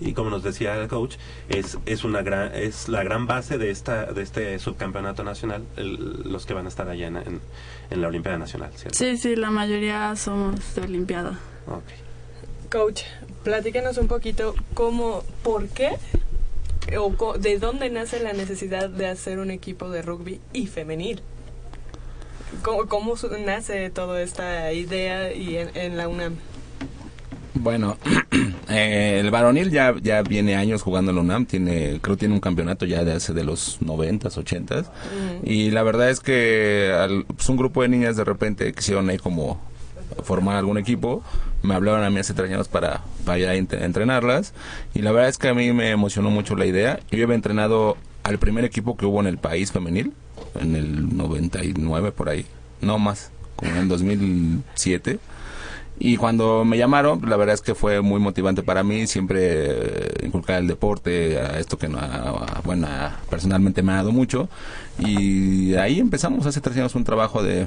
Y como nos decía el coach, es, es, una gran, es la gran base de, esta, de este subcampeonato nacional, el- los que van a estar allá en, en, en la Olimpiada Nacional, ¿cierto? Sí, sí, la mayoría somos de Olimpiada. Coach, platícanos un poquito cómo, por qué o co- de dónde nace la necesidad de hacer un equipo de rugby y femenil. ¿Cómo, cómo nace toda esta idea y en, en la UNAM? Bueno, eh, el varonil ya, ya viene años jugando en la UNAM, tiene, creo tiene un campeonato ya de hace de los noventas, ochentas, y la verdad es que al- pues, un grupo de niñas de repente quisieron ahí como formar algún equipo, me hablaron a mí hace tres años para, para entrenarlas, y la verdad es que a mí me emocionó mucho la idea, yo había entrenado al primer equipo que hubo en el país femenil, en el 99 por ahí, no más, como en el 2007, Y cuando me llamaron, la verdad es que fue muy motivante para mí, siempre eh, inculcar el deporte, a esto que bueno, a- personalmente me ha dado mucho. Y ahí empezamos hace tres años un trabajo de,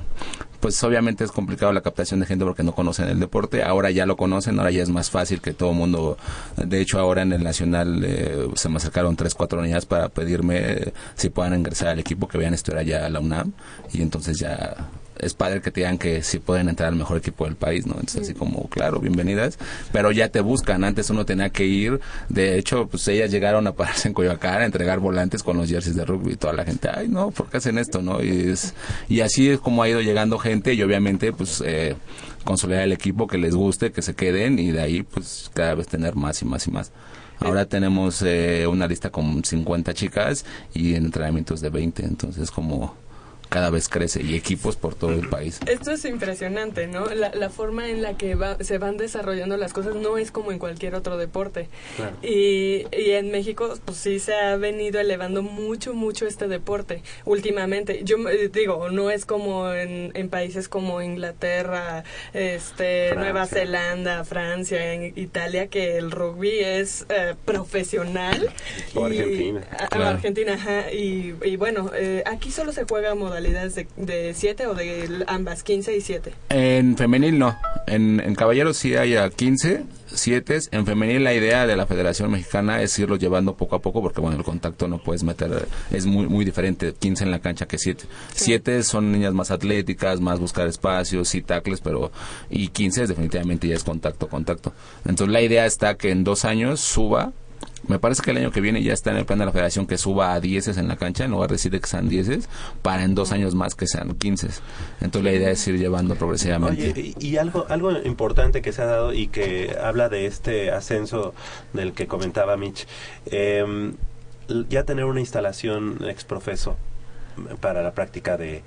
pues obviamente es complicado la captación de gente porque no conocen el deporte, ahora ya lo conocen, ahora ya es más fácil que todo el mundo, de hecho ahora en el Nacional eh, se me acercaron tres, cuatro niñas para pedirme eh, si puedan ingresar al equipo, que vean estudiar allá a la UNAM y entonces ya es padre que te digan que si pueden entrar al mejor equipo del país, ¿no? Entonces así como, claro, bienvenidas, pero ya te buscan, antes uno tenía que ir, de hecho, pues ellas llegaron a pararse en Coyoacán a entregar volantes con los jerseys de rugby toda la gente, ay no, ¿por qué hacen esto, no? Y, es, y así es como ha ido llegando gente y obviamente pues eh, consolidar el equipo que les guste, que se queden y de ahí pues cada vez tener más y más y más. Ahora tenemos eh, una lista con 50 chicas y en entrenamientos de 20, entonces como cada vez crece y equipos por todo el país. Esto es impresionante, ¿no? La, la forma en la que va- se van desarrollando las cosas no es como en cualquier otro deporte. Y, y en México, pues sí se ha venido elevando mucho, mucho este deporte últimamente. Yo me- digo, no es como en, en países como Inglaterra, este, Nueva Zelanda, Francia, en Italia, que el rugby es eh, profesional. O Y- Argentina. a- a Claro. Argentina, ajá. Y, y bueno, eh, aquí solo se juega modalidades de, de siete o de ambas, 15 y 7. En femenil no, en, en caballeros sí hay a 15, 7, en femenil la idea de la Federación Mexicana es irlo llevando poco a poco porque bueno, el contacto no puedes meter, es muy muy diferente 15 en la cancha que 7. 7 son niñas más atléticas, más buscar espacios y tacles, pero y 15 es definitivamente ya es contacto, contacto. Entonces la idea está que en dos años suba me parece que el año que viene ya está en el plan de la federación que suba a 10 en la cancha, en lugar de decir que sean 10 para en dos años más que sean 15. Entonces la idea es ir llevando progresivamente. Oye, y, y algo, algo importante que se ha dado y que habla de este ascenso del que comentaba Mitch, eh, l- ya tener una instalación exprofeso para la práctica de,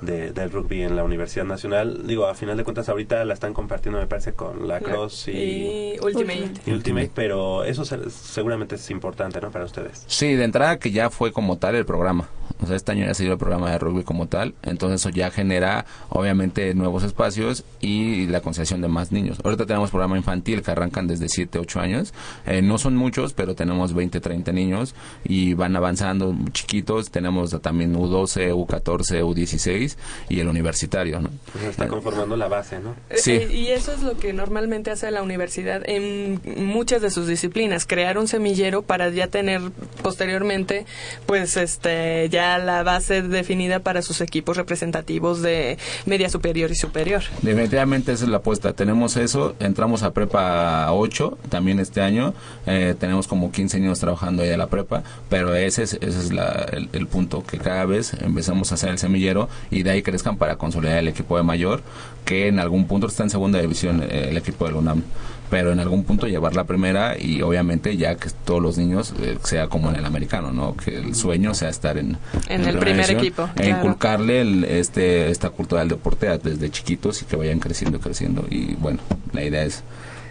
de- del rugby en la Universidad Nacional, digo, a final de cuentas ahorita la están compartiendo me parece con la Cross y, Y Ultimate. y Ultimate, pero eso se- seguramente es importante, ¿no? Para ustedes. Sí, de entrada que ya fue como tal el programa. O sea, este año ya se dio el programa de rugby como tal. Entonces eso ya genera, obviamente, nuevos espacios y la conciliación de más niños. Ahorita tenemos programa infantil que arrancan desde 7, 8 años. Eh, no son muchos, pero tenemos 20, 30 niños y van avanzando chiquitos. Tenemos también U12, U14, U16 y el universitario, ¿no? Pues está conformando la base, ¿no? Sí. Eh, y eso es lo que normalmente hace la universidad en muchas de sus disciplinas, crear un semillero para ya tener posteriormente, pues, este, ya la base definida para sus equipos representativos de media superior y superior. Definitivamente esa es la apuesta. Tenemos eso, entramos a prepa 8 también este año. Eh, tenemos como 15 niños trabajando ahí la prepa, pero ese es, ese es la- el, el punto, que cada vez empezamos a hacer el semillero y de ahí crezcan para consolidar el equipo de mayor, que en algún punto está en segunda división eh, el equipo del UNAM. Pero en algún punto llevar la primera y obviamente ya que todos los niños eh, sea como en el americano, ¿no? Que el sueño sea estar en, En el primer equipo, E claro. inculcarle el- este, esta cultura del deporte desde chiquitos y que vayan creciendo, creciendo. Y bueno, la idea es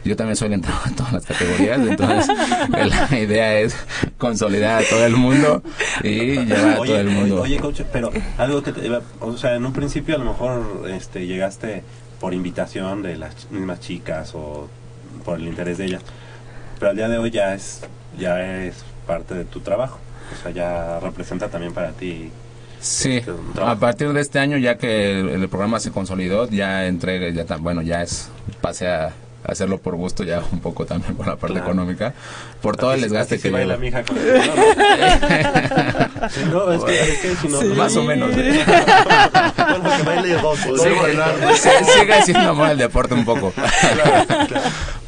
yo también soy el entrenador en todas las categorías, entonces la idea es consolidar a todo el mundo y llevar a todo el mundo. Oye, coach, pero algo que te iba- o sea, en un principio a lo mejor este llegaste por invitación de las mismas chicas o por el interés de ellas, pero al día de hoy ya es ya es parte de tu trabajo, o sea, ya representa también para ti Sí, a partir de este año ya que el, el programa se consolidó, ya entrega, ya tan, bueno, ya es, pasé a hacerlo por gusto, ya un poco también por la parte Claro. económica, por todo el desgaste que baila lleva. mi hija con el no, es que, es que si no, Más o menos. ¿eh? bueno, que baile dos, Sí, sigue siendo amor al deporte un poco.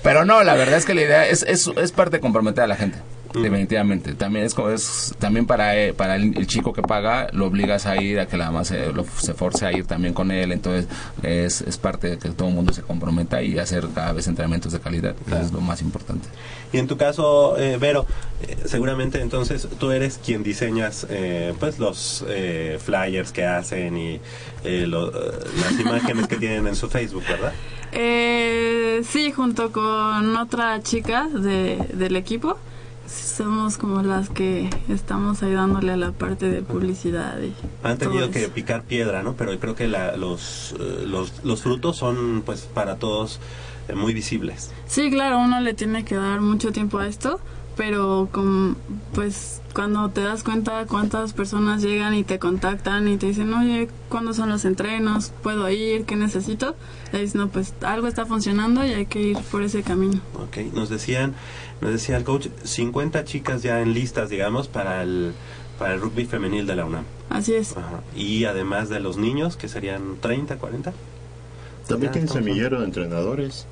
Pero no, la verdad es que la idea es, es, es parte de comprometer a la gente. Definitivamente. También es, es también para, eh, para el, el chico que paga, lo obligas a ir, a que la más lo, se force a ir también con él. Entonces, es, es parte de que todo el mundo se comprometa y hacer cada vez entrenamientos de calidad. que Es lo más importante. Y en tu caso, eh, Vero, eh, seguramente entonces tú eres quien diseñas eh, pues los eh, flyers que hacen y eh, lo- las imágenes que tienen en su Facebook, ¿verdad? Eh, sí, junto con otra chica de, del equipo. somos como las que estamos ayudándole a la parte de publicidad. Y Han tenido que picar piedra, ¿no? Pero creo que la- los, eh, los, los frutos son, pues, para todos eh, muy visibles. Sí, claro, uno le tiene que dar mucho tiempo a esto, pero con, pues cuando te das cuenta cuántas personas llegan y te contactan y te dicen, oye, ¿cuándo son los entrenos? ¿Puedo ir? ¿Qué necesito? Y dices, no, pues algo está funcionando y hay que ir por ese camino. Ok, nos decían, nos decía el coach, 50 chicas ya en listas, digamos, para el, para el rugby femenil de la UNAM. Así es. Ajá. Y además de los niños, que serían 30, 40. También Ya tiene estamos semillero de entrenadores.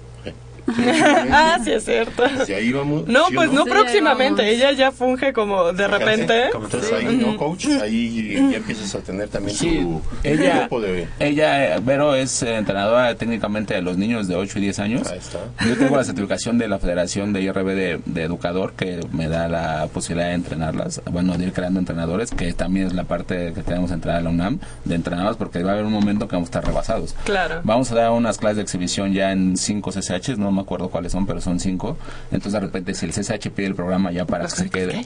Ah, sí es cierto. Hacia ahí vamos. No, ¿sí pues no Sí, próximamente. Ella ya funge como de Fíjate, repente. como Entonces ahí, ¿no, coach? Ahí ya empiezas a tener también Sí, tu ella, grupo de... ella, eh, Vero, es eh, entrenadora técnicamente de los niños de 8 y 10 años. Ahí está. Yo tengo la certificación de la Federación de IRB de, de Educador que me da la posibilidad de entrenarlas, bueno, de ir creando entrenadores, que también es la parte que tenemos entrada a la UNAM, de entrenarlos, porque va a haber un momento que vamos a estar rebasados. Claro. Vamos a dar unas clases de exhibición ya en 5 CCHs, no me acuerdo cuáles son, pero son 5. Entonces, de repente, si el CCH pide el programa ya para que se quede.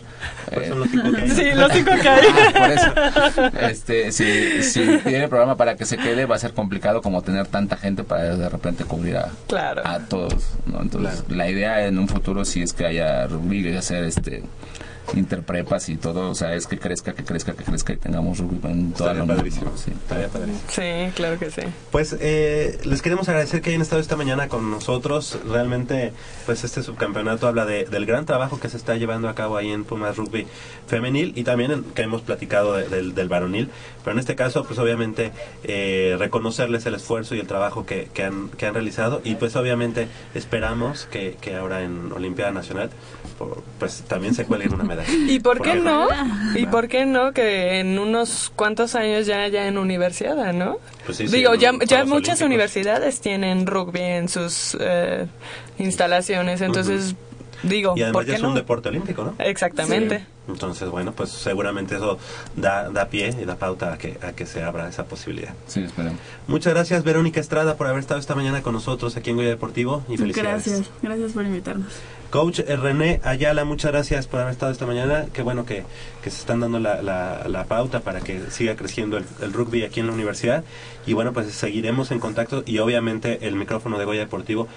Pues eh, son los cinco que hay. Sí, los cinco que hay. Ah, por eso. Este, si, si pide el programa para que se quede, va a ser complicado como tener tanta gente para de repente cubrir a, Claro. a todos. ¿no? Entonces, la idea en un futuro sí es que haya rugby y hacer este interprepas y todo, o sea, es que crezca, que crezca, que crezca y tengamos rugby en toda Estaría la padrísimo. Sí. Estaría padrísimo. Sí, claro que sí. Pues eh, les queremos agradecer que hayan estado esta mañana con nosotros. Realmente, pues este subcampeonato habla de- del gran trabajo que se está llevando a cabo ahí en Pumas Rugby Femenil y también en- que hemos platicado de- del, del varonil. Pero en este caso, pues obviamente eh, reconocerles el esfuerzo y el trabajo que, que han, que han realizado y pues obviamente esperamos que, que ahora en Olimpiada Nacional pues también se cuelguen una medalla. ¿Y por qué no? no? ¿Y por qué no que en unos cuantos años ya ya en universidad, no? Pues sí, sí, Digo, en ya, ya muchas Olímpicos. universidades tienen rugby en sus eh, instalaciones, entonces digo, Y además ¿por ya es un deporte olímpico, ¿no? Exactamente. Entonces, bueno, pues seguramente eso da, da pie y da pauta a que, a que se abra esa posibilidad. Sí, esperemos. Muchas gracias, Verónica Estrada, por haber estado esta mañana con nosotros aquí en Goya Deportivo y felicidades. Gracias, gracias por invitarnos. Coach eh, René Ayala, muchas gracias por haber estado esta mañana. Qué bueno que, que se están dando la, la- la pauta para que siga creciendo el, el rugby aquí en la universidad. Y bueno, pues seguiremos en contacto y obviamente el micrófono de Goya Deportivo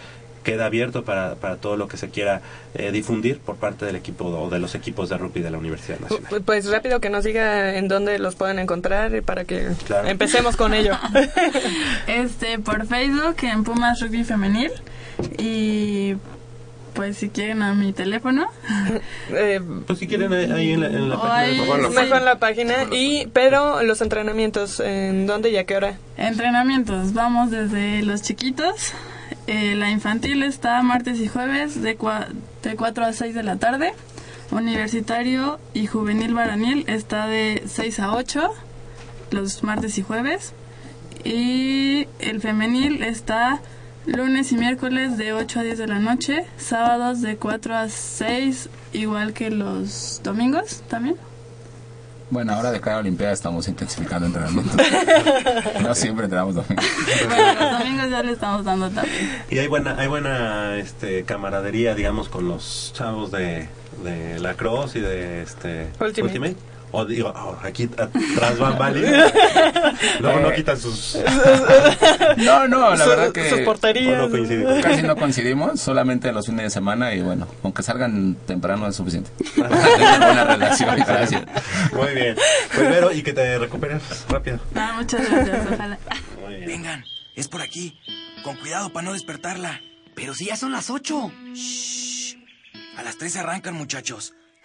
queda abierto para, para todo lo que se quiera eh, difundir por parte del equipo o de los equipos de rugby de la Universidad Nacional. Pu- Pues rápido que nos diga en dónde los pueden encontrar para que Claro. empecemos con ello. Este, por Facebook en Pumas Rugby Femenil y pues si quieren a mi teléfono. Eh, Pues si quieren ahí ahí en la, en la O página de ahí- Mejor sí. Mejor en la página. Y, pero los entrenamientos, ¿en dónde y a qué hora? Entrenamientos, vamos desde los chiquitos. Eh, la infantil está martes y jueves de, cua- de 4 a 6 de la tarde. Universitario y juvenil varonil está de 6 a 8 los martes y jueves. Y el femenil está lunes y miércoles de 8 a 10 de la noche. Sábados de 4 a 6, igual que los domingos también. Bueno, ahora de cada Olimpiada estamos intensificando entrenamientos. no siempre entrenamos domingo. Bueno, los domingos ya le estamos dando también. Y hay buena, hay buena este, camaradería, digamos, con los chavos de, de la Cross y de este Ultimate. O digo, oh, aquí atrás van válidos. Luego no Eh, quitan sus. No, no, la verdad que sus porterías. No casi no coincidimos, solamente los fines de semana y bueno, aunque salgan temprano es suficiente. Buena relación, gracias. Muy bien. Pues, Vero, y que te recuperes rápido. Ah, muchas gracias, ojalá. Vengan, es por aquí. Con cuidado para no despertarla. Pero si ya son las ocho. A las tres se arrancan, muchachos.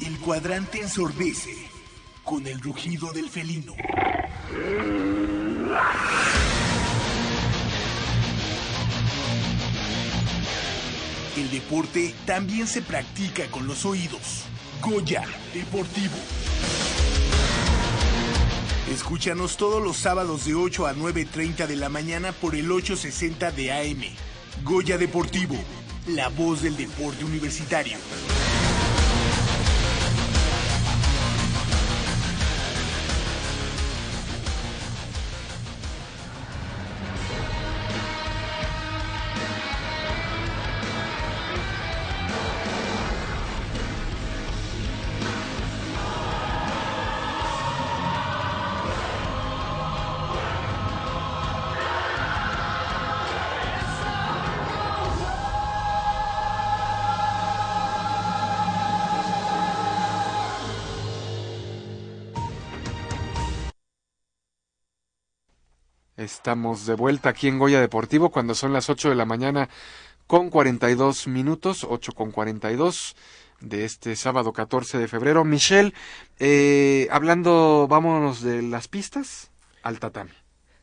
El cuadrante ensordece con el rugido del felino. El deporte también se practica con los oídos. Goya Deportivo. Escúchanos todos los sábados de 8 a 9.30 de la mañana por el 860 de AM. Goya Deportivo, la voz del deporte universitario. Estamos de vuelta aquí en Goya Deportivo cuando son las 8 de la mañana con 42 minutos, 8 con 42 de este sábado 14 de febrero. Michelle, eh, hablando, vámonos de las pistas al tatami.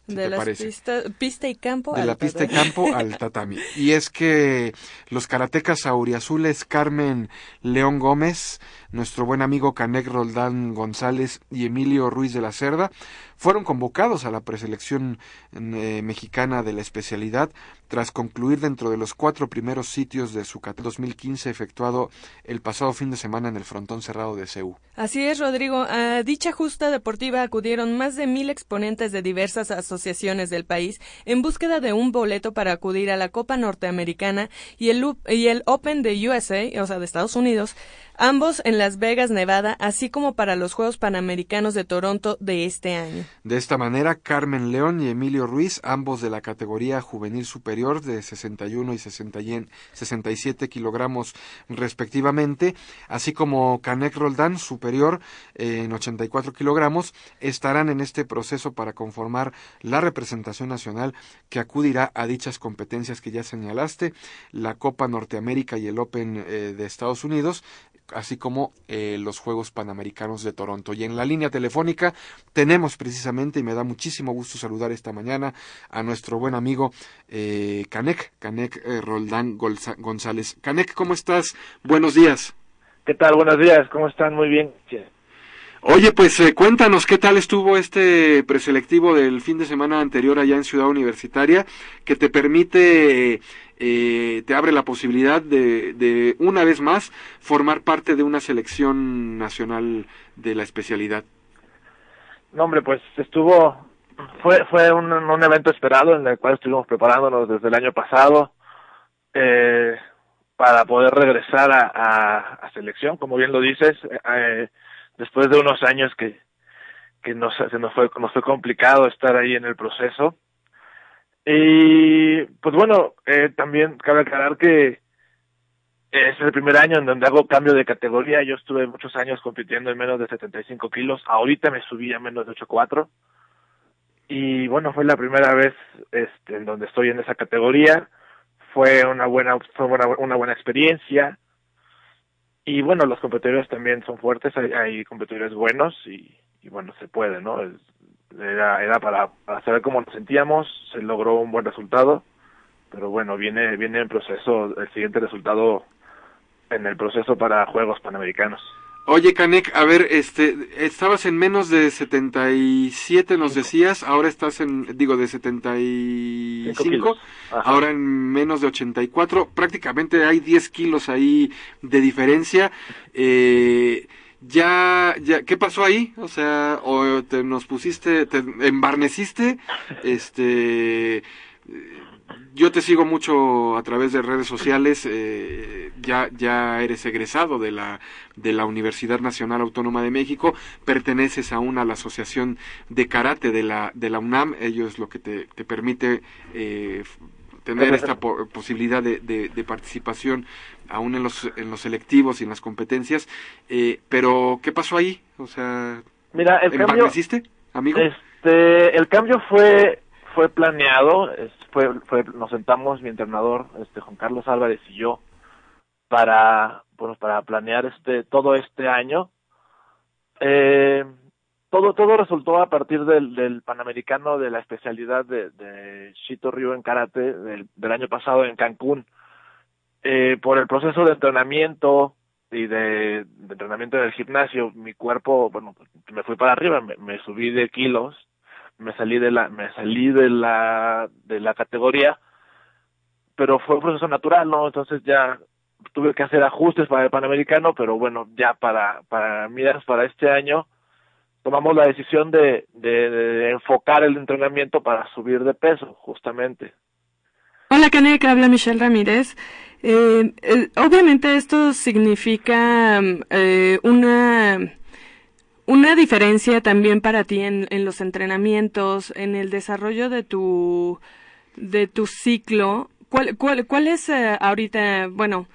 si de las pistas, pista y campo. de al la pista tatami. campo al tatami. Y es que los karatecas auriazules Carmen León Gómez, nuestro buen amigo Canec Roldán González y Emilio Ruiz de la Cerda fueron convocados a la preselección eh, mexicana de la especialidad tras concluir dentro de los cuatro primeros sitios de su CAT 2015 efectuado el pasado fin de semana en el frontón cerrado de CEU. Así es, Rodrigo. A dicha justa deportiva acudieron más de mil exponentes de diversas asociaciones del país en búsqueda de un boleto para acudir a la Copa Norteamericana y el, y el Open de USA, o sea, de Estados Unidos, ambos en Las Vegas, Nevada, así como para los Juegos Panamericanos de Toronto de este año. De esta manera, Carmen León y Emilio Ruiz, ambos de la categoría juvenil superior de 61 y 60 y en- 67 kilogramos respectivamente, así como Canek Roldán, superior eh, en 84 kilogramos, estarán en este proceso para conformar la representación nacional que acudirá a dichas competencias que ya señalaste, la Copa Norteamérica y el Open eh, de Estados Unidos, así como eh, los Juegos Panamericanos de Toronto. Y en la línea telefónica tenemos precisamente, y me da muchísimo gusto saludar esta mañana a nuestro buen amigo eh, Canek, Canek eh, Roldán Golza- González. Canek, ¿cómo estás? Buenos días. ¿Qué tal? Buenos días, ¿cómo están? Muy bien. Oye, pues eh, cuéntanos qué tal estuvo este preselectivo del fin de semana anterior allá en Ciudad Universitaria, que te permite, eh, te abre la posibilidad de, de una vez más formar parte de una selección nacional de la especialidad. No, hombre, pues estuvo, fue, fue un, evento esperado en el cual estuvimos preparándonos desde el año pasado eh, para poder regresar a selección, como bien lo dices, eh, después de unos años que, que nos, se nos fue, nos fue complicado estar ahí en el proceso. Y pues bueno, eh, también cabe aclarar que es el primer año en donde hago cambio de categoría. Yo estuve muchos años compitiendo en menos de 75 kilos. Ahorita me subí a menos de 8.4. Y bueno, fue la primera vez este, en donde estoy en esa categoría. Fue una buena, fue una, una buena experiencia. Y bueno, los competidores también son fuertes. Hay, hay competidores buenos y, y bueno, se puede, ¿no? Es- Era, era para, para saber cómo nos sentíamos. Se logró un buen resultado. Pero bueno, viene, viene en proceso el siguiente resultado en el proceso para Juegos Panamericanos. Oye, Canek, a ver, este, estabas en menos de 77, nos decías, ahora estás en, digo, de 75, kilos. Ajá. ahora en menos de 84, prácticamente hay 10 kilos ahí de diferencia. Eh, ya, ya, ¿qué pasó ahí? O sea, o te nos pusiste, te embarneciste, este, yo te sigo mucho a través de redes sociales. eh, ya, ya eres egresado de la, de la Universidad Nacional Autónoma de México. Perteneces aún a la Asociación de Karate de la, de la UNAM. Ello es lo que te, te permite eh, tener esta po- posibilidad de, de- de participación aún en los, en los selectivos y en las competencias. Eh, pero, ¿qué pasó ahí? O sea, Mira, el cambio, ¿embarneciste, amigo? este, el cambio fue fue planeado, fue, fue, nos sentamos mi entrenador, este Juan Carlos Álvarez y yo para, bueno, para planear este todo este año. Eh, todo todo resultó a partir del, del panamericano de la especialidad de, de Shito Ryu en karate del, del año pasado en Cancún. Eh, por el proceso de entrenamiento y de, entrenamiento en el gimnasio, mi cuerpo, bueno, me fui para arriba, me, subí de kilos, me salí de la, me salí de la, de la categoría, pero fue un proceso natural, ¿no? Entonces ya tuve que hacer ajustes para el Panamericano, pero bueno, ya para, para miras para este año, tomamos la decisión de, de, de enfocar el entrenamiento para subir de peso, justamente. Hola, Canek, habla Michelle Ramírez. Eh, eh, obviamente esto significa eh, una una diferencia también para ti en, en, los entrenamientos, en el desarrollo de tu de tu ciclo. ¿Cuál, es ahorita, bueno,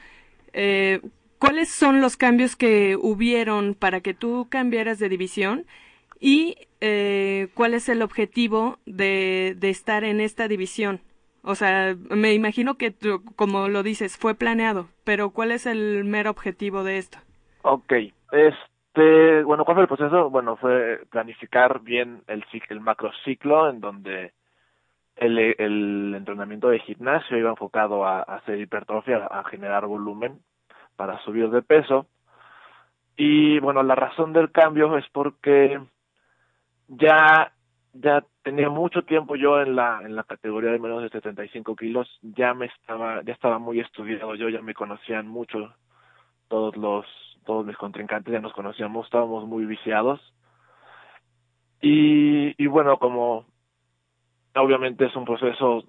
cuáles son los cambios que hubieron para que tú cambiaras de división y cuál es el objetivo de, de estar en esta división? O sea, me imagino que, tú, como lo dices, fue planeado, pero ¿cuál es el mero objetivo de esto? Ok, este, bueno, ¿cuál fue el proceso? Bueno, fue planificar bien el, el macrociclo en donde el, el entrenamiento de gimnasio iba enfocado a, hacer hipertrofia, a generar volumen para subir de peso. Y bueno, la razón del cambio es porque ya ya tenía mucho tiempo yo en la en la categoría de menos de 75 kilos ya me estaba ya estaba muy estudiado yo ya me conocían mucho todos los todos mis contrincantes ya nos conocíamos estábamos muy viciados. Y y bueno como obviamente es un proceso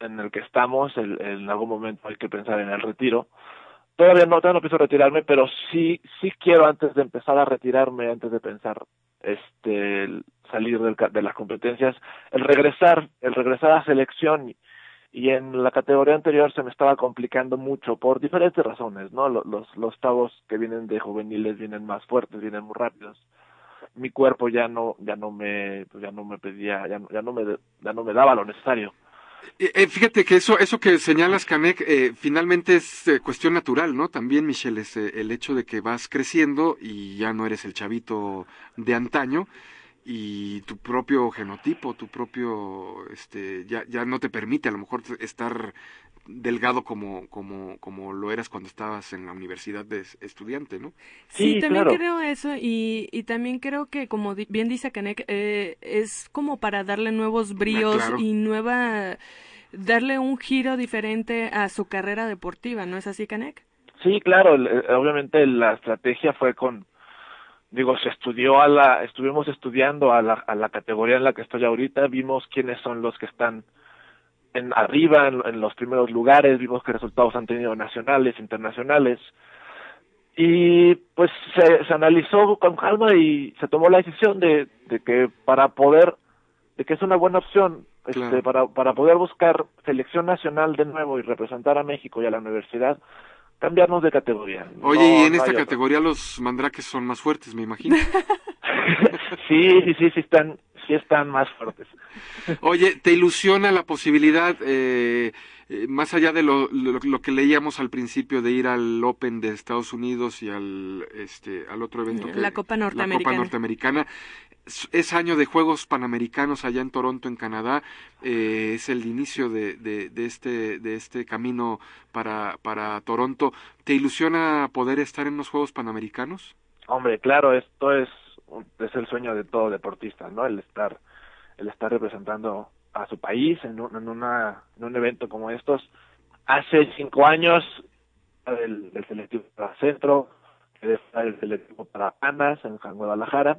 en el que estamos el, en algún momento hay que pensar en el retiro. Todavía no todavía no pienso retirarme pero sí sí quiero antes de empezar a retirarme antes de pensar este salir del, de las competencias el regresar el regresar a selección. Y, en la categoría anterior se me estaba complicando mucho por diferentes razones no los los, los pavos que vienen de juveniles vienen más fuertes vienen muy rápidos. Mi cuerpo ya no ya no me pues ya no me pedía ya, ya no me ya no me daba lo necesario eh, fíjate que eso, eso que señalas, Canek, eh, finalmente es eh, cuestión natural, ¿no? También, Michelle, es eh, el hecho de que vas creciendo y ya no eres el chavito de antaño y tu propio genotipo, tu propio, este, ya, ya no te permite a lo mejor estar delgado como, como, como lo eras cuando estabas en la universidad de estudiante, ¿no? Sí, sí también claro. creo eso y, y también creo que, como bien dice Canek, eh, es como para darle nuevos bríos ah, claro. y nueva, darle un giro diferente a su carrera deportiva, ¿no es así, Canek? Sí, claro, obviamente la estrategia fue con, digo, se estudió a la, estuvimos estudiando a la, a la categoría en la que estoy ahorita, vimos quiénes son los que están en arriba, en, en, los primeros lugares, vimos qué resultados han tenido nacionales, internacionales, y pues se, se analizó con calma y se tomó la decisión de, de que para poder, de que es una buena opción, claro. este, para, para poder buscar selección nacional de nuevo y representar a México y a la universidad, cambiarnos de categoría. Oye, no, y en no esta categoría los mandraques son más fuertes, me imagino. sí, sí, sí, sí están, sí están más fuertes. Oye, ¿te ilusiona la posibilidad, eh, eh, más allá de lo, lo, lo, que leíamos al principio de ir al Open de Estados Unidos y al, este, al otro evento? La que, Copa Norteamericana. La Copa Norteamericana. Es año de Juegos Panamericanos allá en Toronto, en Canadá. Eh, es el inicio de, de, de, este, de este camino para, para Toronto. ¿Te ilusiona poder estar en los Juegos Panamericanos? Hombre, claro, esto es, es el sueño de todo deportista, ¿no? El estar, el estar representando a su país en un, en, una, en un evento como estos. Hace cinco años, el, el selectivo para Centro, el selectivo para Panas en Guadalajara,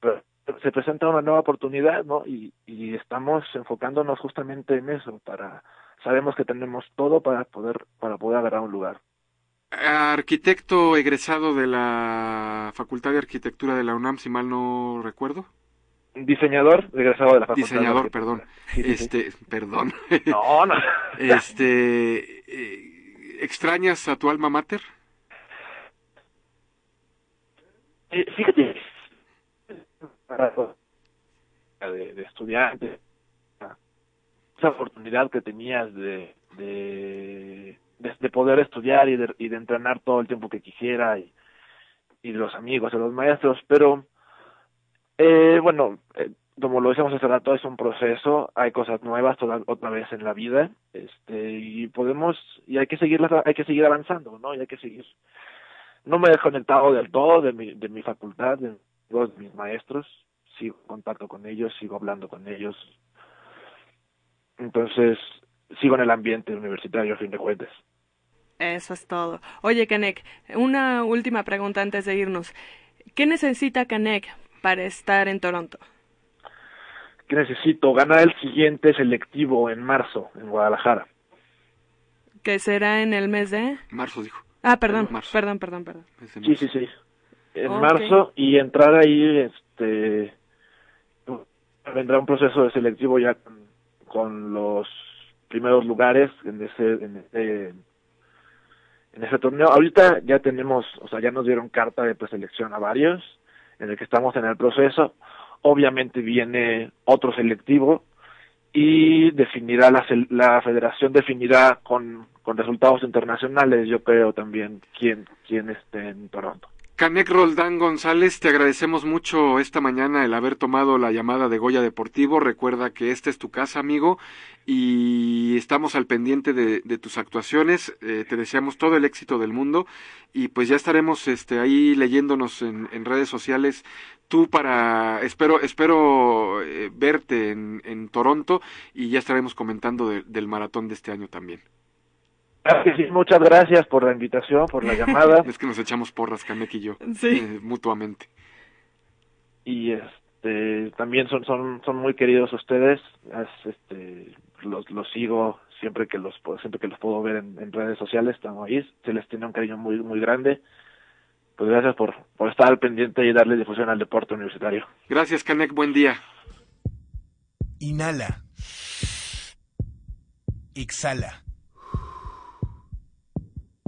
pero se presenta una nueva oportunidad, ¿no? Y, y estamos enfocándonos justamente en eso, para sabemos que tenemos todo para poder para poder agarrar un lugar. Arquitecto egresado de la Facultad de Arquitectura de la UNAM, si mal no recuerdo. Diseñador egresado de la Facultad. Diseñador, de perdón. Sí, sí, este, sí. perdón. No, no. este, eh, ¿extrañas a tu alma mater? Eh, fíjate, de, de estudiante, esa oportunidad que tenías de, de, de, de poder estudiar y de, y de entrenar todo el tiempo que quisiera y, y los amigos, de los maestros, pero eh, bueno, eh, como lo decíamos hace rato, es un proceso, hay cosas nuevas toda, otra vez en la vida, este, y podemos, y hay que seguir, hay que seguir avanzando, ¿no? Y hay que seguir no me he desconectado del todo de mi, de mi facultad, de, de mis maestros, sigo en contacto con ellos, sigo hablando con ellos. Entonces, sigo en el ambiente universitario a fin de cuentas. Eso es todo. Oye, Canek, una última pregunta antes de irnos. ¿Qué necesita Canek para estar en Toronto? Que necesito ganar el siguiente selectivo en marzo en Guadalajara. ¿Que será en el mes de...? Marzo, dijo. Ah, perdón, marzo. perdón, perdón, perdón. Sí, sí, sí. En marzo y entrar ahí, este, vendrá un proceso de selectivo ya con, con los primeros lugares en ese, en ese, en ese torneo. Ahorita ya tenemos, o sea, ya nos dieron carta de preselección a varios, en el que estamos en el proceso. Obviamente viene otro selectivo y definirá la, la federación definirá con, con resultados internacionales, yo creo también quién quién esté en Toronto. Canek Roldán González, te agradecemos mucho esta mañana el haber tomado la llamada de Goya Deportivo. Recuerda que esta es tu casa, amigo, y estamos al pendiente de, tus actuaciones. Eh, te deseamos todo el éxito del mundo y pues ya estaremos este, ahí leyéndonos en, en redes sociales. Tú para, espero, espero eh, verte en, Toronto y ya estaremos comentando de- del maratón de este año también. Claro que sí, muchas gracias por la invitación, por la llamada. Es que nos echamos porras, Canek y yo, Sí. eh, mutuamente. y este también son son son muy queridos ustedes Es, este los los sigo siempre que los puedo- siempre que los puedo ver en, en redes sociales estamos ahí se les tiene un cariño muy muy grande pues gracias por por estar al pendiente y darle difusión al deporte universitario Gracias, Canek, buen día. Inhala. Exhala.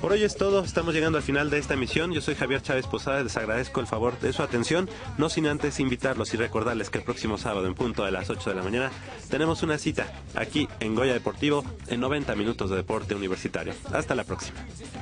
Por hoy es todo, estamos llegando al final de esta emisión. Yo soy Javier Chávez Posadas, les agradezco el favor de su atención, no sin antes invitarlos y recordarles que el próximo sábado en punto de las 8 de la mañana tenemos una cita aquí en Goya Deportivo en 90 minutos de deporte universitario. Hasta la próxima.